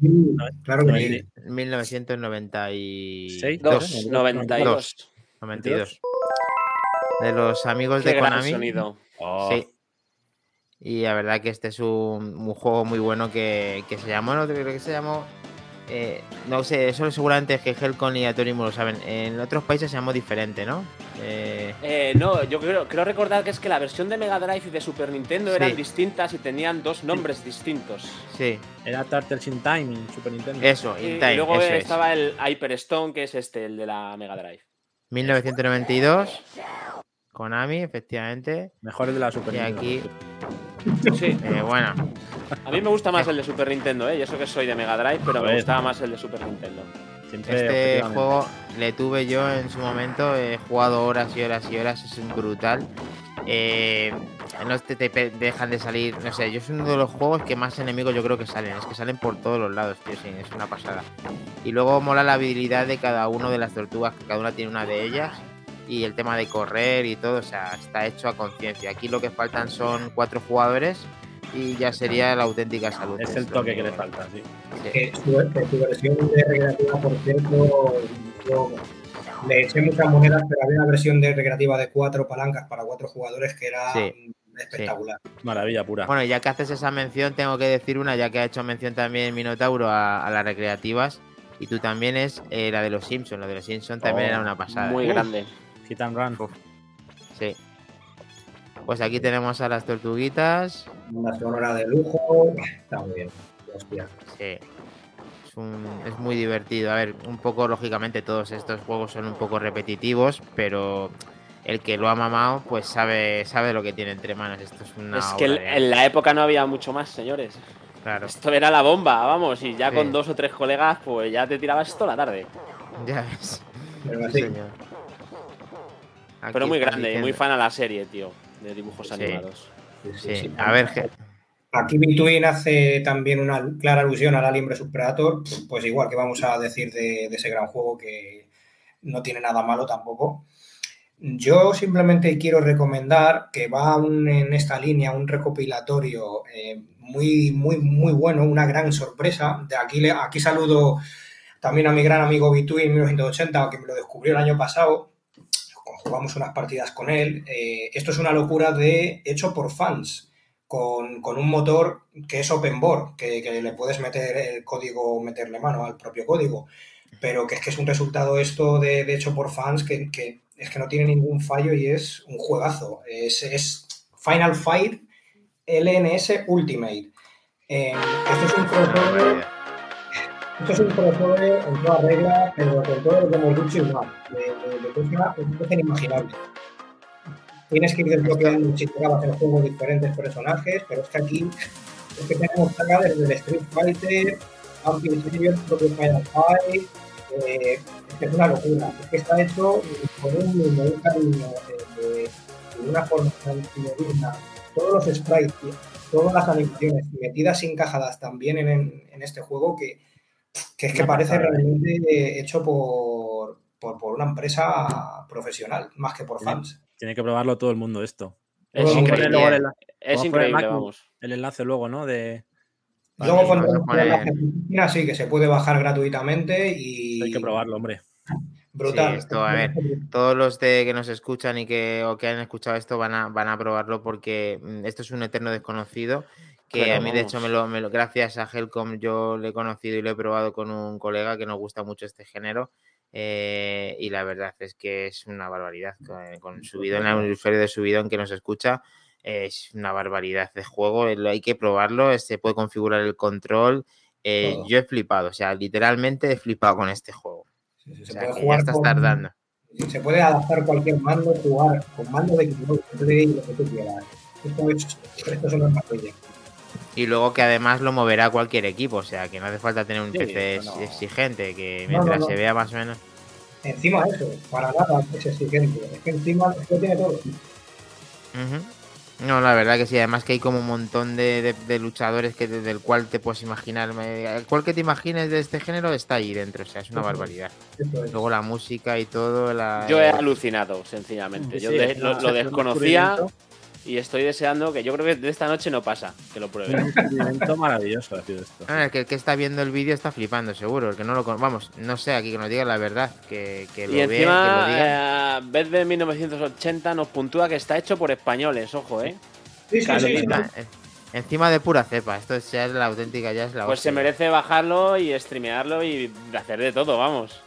Claro que 1996. 92. 92. De los amigos de Konami. Oh. Sí. Y la verdad que este es un, un juego muy bueno que, que se llamó, no creo que se llamó eh, no sé, eso seguramente que Helcon y Atorium lo saben. En otros países se llamó diferente, ¿no? Eh, eh... no, yo creo, creo recordar que es que la versión de Mega Drive y de Super Nintendo eran distintas y tenían dos nombres distintos. Sí. Era Turtles in Time en Super Nintendo. Eso, in Time. Y luego estaba el Hyper Stone, que es este, el de la Mega Drive. 1992. Konami, efectivamente. Mejor el de la Super y aquí. Sí. Eh, bueno. A mí me gusta más el de Super Nintendo, ¿eh? Y eso que soy de Mega Drive, pero me gustaba más el de Super Nintendo. este juego le tuve yo en su momento, he jugado horas y horas y horas, es brutal. Eh, no te, dejan de salir, no sé, yo es uno de los juegos que más enemigos yo creo que salen, es que salen por todos los lados, tío, sí, es una pasada. Y luego mola la habilidad de cada uno de las tortugas, que cada una tiene una de ellas, y el tema de correr y todo, o sea, está hecho a conciencia. Aquí lo que faltan son cuatro jugadores y ya sería la auténtica salud. Es el toque que le falta, sí. Que su, versión de recreativa, por cierto, yo le eché muchas monedas, pero había una versión de recreativa de cuatro palancas para cuatro jugadores que era espectacular. Maravilla pura. Bueno, ya que haces esa mención, tengo que decir una, ya que ha hecho mención también Minotauro a, las recreativas. Y tú también es eh, la de los Simpsons. La de los Simpsons también oh, era una pasada. Muy grande. Hit and Run. Sí. Pues aquí tenemos a las tortuguitas. Una sonora de lujo. Está muy bien. Hostia. Sí. Es, muy divertido. A ver, un poco, lógicamente, todos estos juegos son un poco repetitivos, pero el que lo ha mamado, pues sabe, sabe lo que tiene entre manos. Esto es una. Es que en la época no había mucho más, señores. Claro. Esto era la bomba, vamos, y ya con dos o tres colegas, pues ya te tirabas esto la tarde. Ya ves. Pero sí, señor. Pero muy grande y muy fan a la serie, tío, de dibujos animados. Sí, a ver. Aquí Between hace también una clara alusión al Alien vs Predator, pues igual que vamos a decir de, ese gran juego que no tiene nada malo tampoco. Yo simplemente quiero recomendar que va en esta línea un recopilatorio eh, muy, muy, muy bueno, una gran sorpresa. De aquí, aquí saludo también a mi gran amigo Between 1980, que me lo descubrió el año pasado. Jugamos unas partidas con él. Eh, esto es una locura de hecho por fans, con, un motor que es open board, que, le puedes meter el código, meterle mano al propio código. Pero que es que es un resultado esto de, hecho por fans que, es que no tiene ningún fallo y es un juegazo. Es, es Final Fight LNS Ultimate. Eh, esto es un esto es un crossover en toda regla, pero con todo lo que hemos dicho igual, de, cosa inimaginable. Tienes que ir desbloqueando si te en el juego diferentes personajes, pero es que aquí es que tenemos saga desde el Street Fighter, Ampli Series, propio Final Fight, eh, es que es una locura. Es que está hecho con un, un cariño, de, una forma tan digna. Todos los sprites, todas las animaciones metidas y encajadas también en, en este juego que que es que parece realmente hecho por, por, una empresa profesional, más que por fans. Tiene que probarlo todo el mundo esto. Es increíble. El, es increíble, El enlace luego, ¿no? De... Luego cuando poner... sí, que se puede bajar gratuitamente y... Hay que probarlo, hombre. Brutal. esto, a ver, todos los de que nos escuchan y que, o que han escuchado esto van a, van a probarlo porque mm, esto es un eterno desconocido que a mí, de hecho, me lo, me lo, gracias a Helcom yo le he conocido y lo he probado con un colega que nos gusta mucho este género. Eh, y la verdad es que es una barbaridad. Con, el subidón, el usuario de subidón que nos escucha, es una barbaridad de juego. Hay que probarlo, se puede configurar el control. Eh, yo he flipado, o sea, literalmente he flipado con este juego. se puede jugar ya estás tardando. Se puede adaptar cualquier mando, jugar con mando de equipo, lo que tú quieras. Esto es, esto es una maravilla. Y luego que además lo moverá cualquier equipo, o sea que no hace falta tener un PC exigente, que mientras se vea más o menos. Encima eso, para nada es exigente, es que encima lo tiene todo. No, la verdad que sí, además que hay como un montón de, luchadores que desde el cual te puedes imaginar, el cual que te imagines de este género está ahí dentro, o sea, es una barbaridad. Luego la música y todo. La, Yo he alucinado, sencillamente. Yo lo, desconocía y estoy deseando que yo creo que de esta noche no pasa, que lo pruebe. un maravilloso esto. Ah, el, que, el que está viendo el vídeo está flipando, seguro. El que no lo vamos, no sé, aquí que nos diga la verdad, que, que lo y encima, que lo diga. Eh, 1980 nos puntúa que está hecho por españoles, ojo, ¿eh? Sí, sí, sí, eh, Encima de pura cepa, esto ya es la auténtica, ya es la Pues se merece bajarlo y streamearlo y hacer de todo, vamos.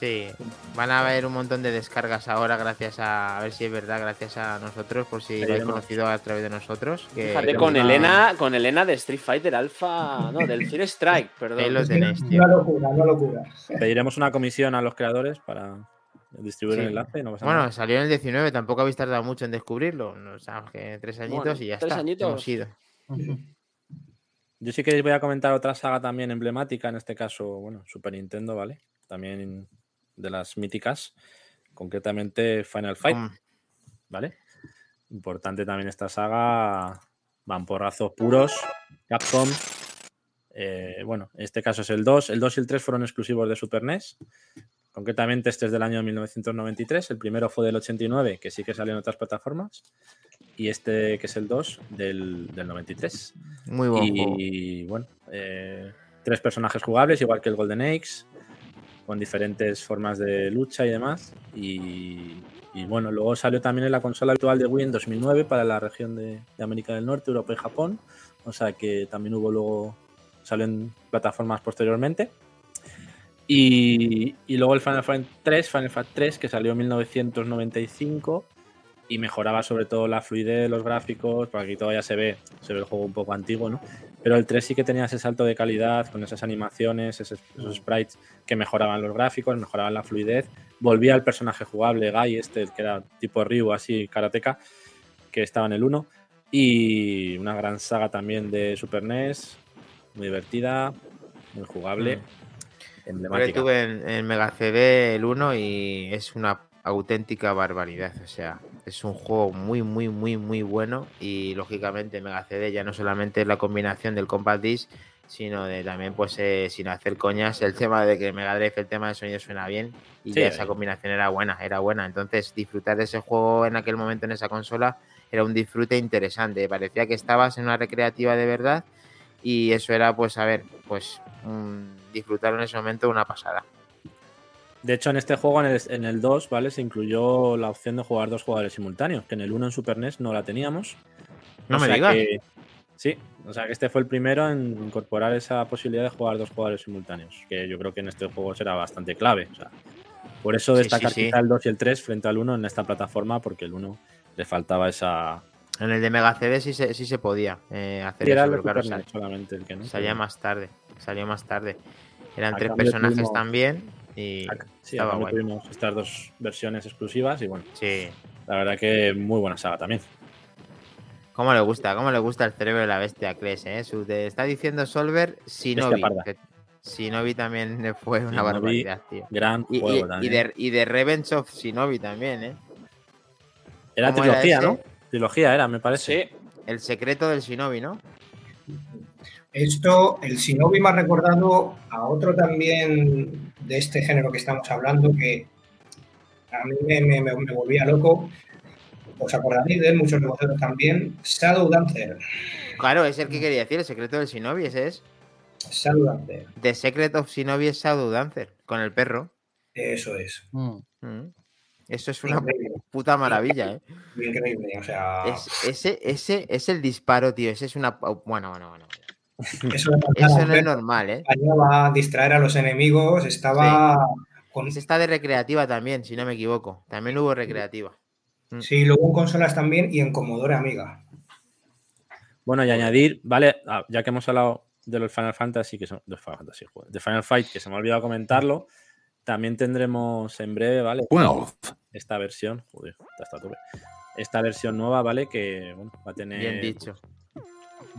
Sí, van a haber un montón de descargas ahora gracias a, a ver si es verdad, gracias a nosotros, por si lo habéis conocido a través de nosotros. Fíjate, con Elena, con Elena de Street Fighter Alpha, no, del Fear Strike, perdón. Ahí lo tenéis, Una locura, una locura. Pediremos una comisión a los creadores para distribuir el enlace. bueno, salió en el 19, tampoco habéis tardado mucho en descubrirlo. O sea, que tres añitos y ya tres está. Añitos. Hemos ido. Yo sí que voy a comentar otra saga también emblemática, en este caso, bueno, Super Nintendo, ¿vale? También de las míticas, concretamente Final Fight, ¿vale? Importante también esta saga, van porrazos puros, Capcom. Eh, bueno, en este caso es el 2. El 2 y el 3 fueron exclusivos de Super NES. Concretamente, este es del año 1993. El primero fue del 89, que sí que salió en otras plataformas. Y este, que es el 2, del, del 93. Muy bueno. Y, bueno, eh, tres personajes jugables, igual que el Golden Eggs con diferentes formas de lucha y demás. Y, bueno, luego salió también en la consola actual de Wii en 2009 para la región de, América del Norte, Europa y Japón. O sea que también hubo luego, salió en plataformas posteriormente. Y, y luego el Final Fantasy 3, Final Fantasy 3, que salió en 1995 y mejoraba sobre todo la fluidez de los gráficos, porque aquí todavía se ve, se ve el juego un poco antiguo, ¿no? Pero el 3 sí que tenía ese salto de calidad con esas animaciones, esos, sprites que mejoraban los gráficos, mejoraban la fluidez. Volvía al personaje jugable, Guy, este, que era tipo Ryu, así, karateka, que estaba en el 1. Y una gran saga también de Super NES, muy divertida, muy jugable. Mm. Emblemática. Yo tuve en, en Mega CD el 1 y es una auténtica barbaridad. O sea, es un juego muy, muy, muy, muy bueno. Y lógicamente Mega CD ya no solamente es la combinación del Compact Disc, sino de también, pues, eh, sin hacer coñas, el tema de que Mega Drive, el tema de sonido suena bien y Sí, ya esa eh. combinación era buena, era buena. Entonces, disfrutar de ese juego en aquel momento en esa consola era un disfrute interesante. Parecía que estabas en una recreativa de verdad y eso era, pues, a ver, pues, mm, disfrutar en ese momento una pasada. De hecho, en este juego, en el, en el 2, ¿vale? Se incluyó la opción de jugar dos jugadores simultáneos, que en el 1 en Super NES no la teníamos. No O me digas. que- sí, o sea que este fue el primero en incorporar esa posibilidad de jugar dos jugadores simultáneos, que yo creo que en este juego será bastante clave. o sea, por eso destacar sí, sí. quizá el 2 y el 3 frente al 1 en esta plataforma, porque el 1 le faltaba esa. En el de Mega CD sí se, sí se podía eh, hacer Y era eso, el claro, sal- solamente el que no. salía más tarde. Salió más tarde. Eran A tres personajes también y Sí, tuvimos estas dos versiones exclusivas y bueno, Sí. la verdad que muy buena saga también. ¿Cómo le gusta? ¿Cómo le gusta el cerebro de la bestia Kles, eh? Su- te está diciendo Solver Shinobi. que Shinobi también fue una Shinobi, barbaridad, tío. Gran Y, y- juego y también. de, y de Revenge of Shinobi también, ¿eh? Era ¿cómo era trilogía? ¿no? Trilogía era, me parece. Sí, El secreto del Shinobi, ¿no? Esto, el Shinobi me ha recordado a otro también de este género que estamos hablando que a mí me, me- me- me volvía loco. ¿Os acordaréis de él? Muchos de vosotros también. Shadow Dancer. Claro, es el que quería decir, el secreto del Shinobi, ese es. Shadow Dancer. The Secret of Shinobi es Shadow Dancer, con el perro. Eso es. Mm. Mm. Eso es una Increíble, puta maravilla, ¿eh? increíble. O sea, Es- ese, ese es el disparo, tío. Ese es una. Bueno, bueno, bueno. eso, no es normal, ¿eh? español a distraer a los enemigos. Estaba con. Está de recreativa también, si no me equivoco. También hubo recreativa. Sí, luego en consolas también y en Commodore Amiga. Bueno, y añadir, ¿vale? Ah, ya que hemos hablado de los Final Fantasy, que son de Final Fantasy, joder, de Final Fight, que se me ha olvidado comentarlo, también tendremos en breve, ¿vale? 12. Esta versión, joder, ya está a tope. Esta versión nueva, ¿vale? Que bueno, va a tener. Bien dicho.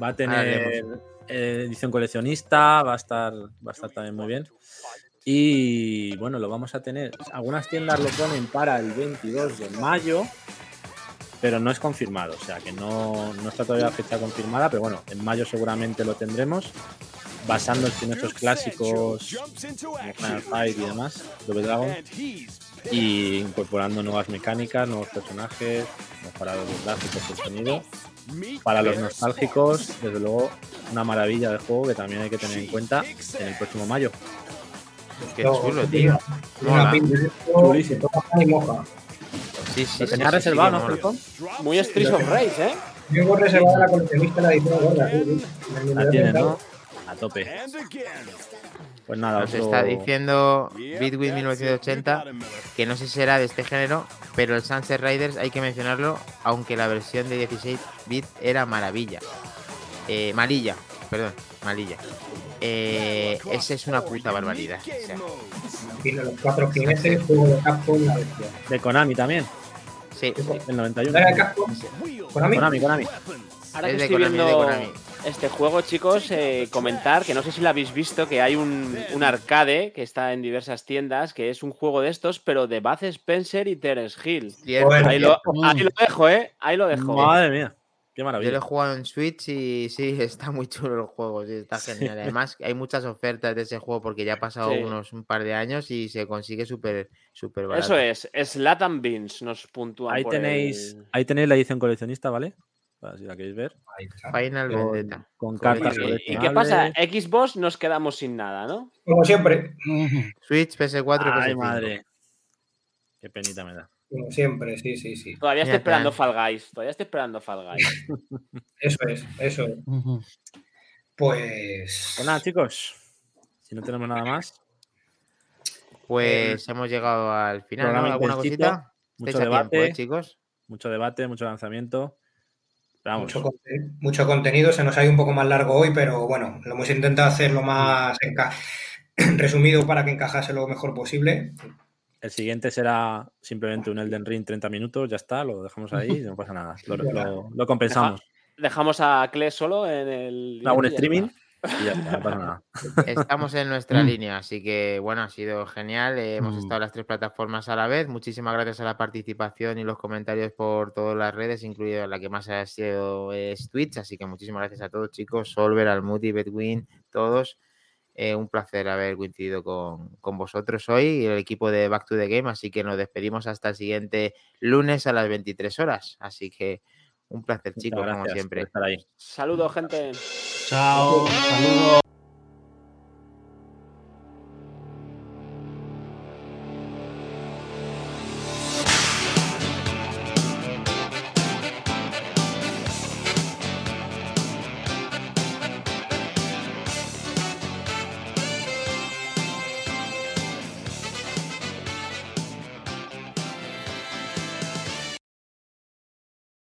Va a tener. Eh, edición coleccionista, va a estar, va a estar también muy bien. Y bueno, lo vamos a tener. Algunas tiendas lo ponen para el 22 de mayo, pero no es confirmado. O sea que no, no está todavía la fecha confirmada, pero bueno, en mayo seguramente lo tendremos. Basándose en estos clásicos Final Fight y demás, Double Dragon, y incorporando nuevas mecánicas, nuevos personajes, mejorados los gráficos el sonido. Para los nostálgicos, desde luego, una maravilla de juego que también hay que tener en cuenta en el próximo mayo. Qué No, chulo, tío. Mola. Sí, sí, tenía sí, reservado, ¿no, muy Streets of Rage, ¿eh? Tengo reservada la coleccionista la edición gorda. La tienes, he ¿no? A tope. Pues nada, Nos otro- está diciendo Bitwin 1980 que no sé si será de este género, pero el Sunset Riders hay que mencionarlo, aunque la versión de 16 bits era maravilla. Eh, malilla, perdón, malilla. Eh, esa es una puta barbaridad. o sea, Tiene los cuatro jinetes, juego de Capcom, la versión. de Konami también, sí, el 91. ¿Era de Capcom? ¿Konami? Konami, Konami. Ahora Es que de estoy Konami, de Konami. Este juego, chicos, eh, comentar que no sé si lo habéis visto, que hay un, un arcade que está en diversas tiendas, que es un juego de estos, pero de Buzz Spencer y Terence Hill. Joder, Ahí lo, ahí lo dejo, ¿eh? Ahí lo dejo. Madre mía, qué Yo lo he maravilla. jugado en Switch y sí, está muy chulo el juego, sí, está genial. Además, hay muchas ofertas de ese juego porque ya ha pasado Sí. unos un par de años y se consigue súper súper barato. Eso es, Slatan Beans nos puntúan. Ahí tenéis, el- ahí tenéis la edición coleccionista, ¿vale? Para si la queréis ver. Final Con, Vendetta. con cartas ¿Y, qué pasa? Xbox nos quedamos sin nada, ¿no? Como siempre, Switch, PS4, Ay, PS5. madre. Qué penita me da. como siempre, sí, sí, sí. Todavía estoy Ya esperando. Fall Guys. Todavía estoy esperando Fall Guys. Eso es, eso es. Pues. Pues nada, chicos. Si no tenemos nada más, Pues hemos llegado al final, ¿no? programa ¿Alguna cosita? mucho tiempo, debate. ¿eh, chicos? mucho debate, mucho lanzamiento. Vamos, Mucho, conten- mucho contenido, se nos ha ido un poco más largo hoy, pero bueno, lo hemos intentado hacer lo más resumido para que encajase lo mejor posible. el siguiente será simplemente un Elden Ring 30 minutos, ya está, lo dejamos ahí y no pasa nada. Lo, lo- lo compensamos. Dejamos a Kles solo en el. Hago un directo y ya. Estamos en nuestra línea, así que bueno, ha sido genial. Eh, hemos mm. estado en las tres plataformas a la vez. Muchísimas gracias a la participación y los comentarios por todas las redes, incluida la que más ha sido es Twitch. Así que muchísimas gracias a todos, chicos. Solver, Almuti, Betwin, todos. Eh, un placer haber coincidido con, con, vosotros hoy y el equipo de Back to the Game. Así que nos despedimos hasta el siguiente lunes a las 23 horas. Así que un placer, chicos, como siempre. Saludos, gente. Chao. Saludos.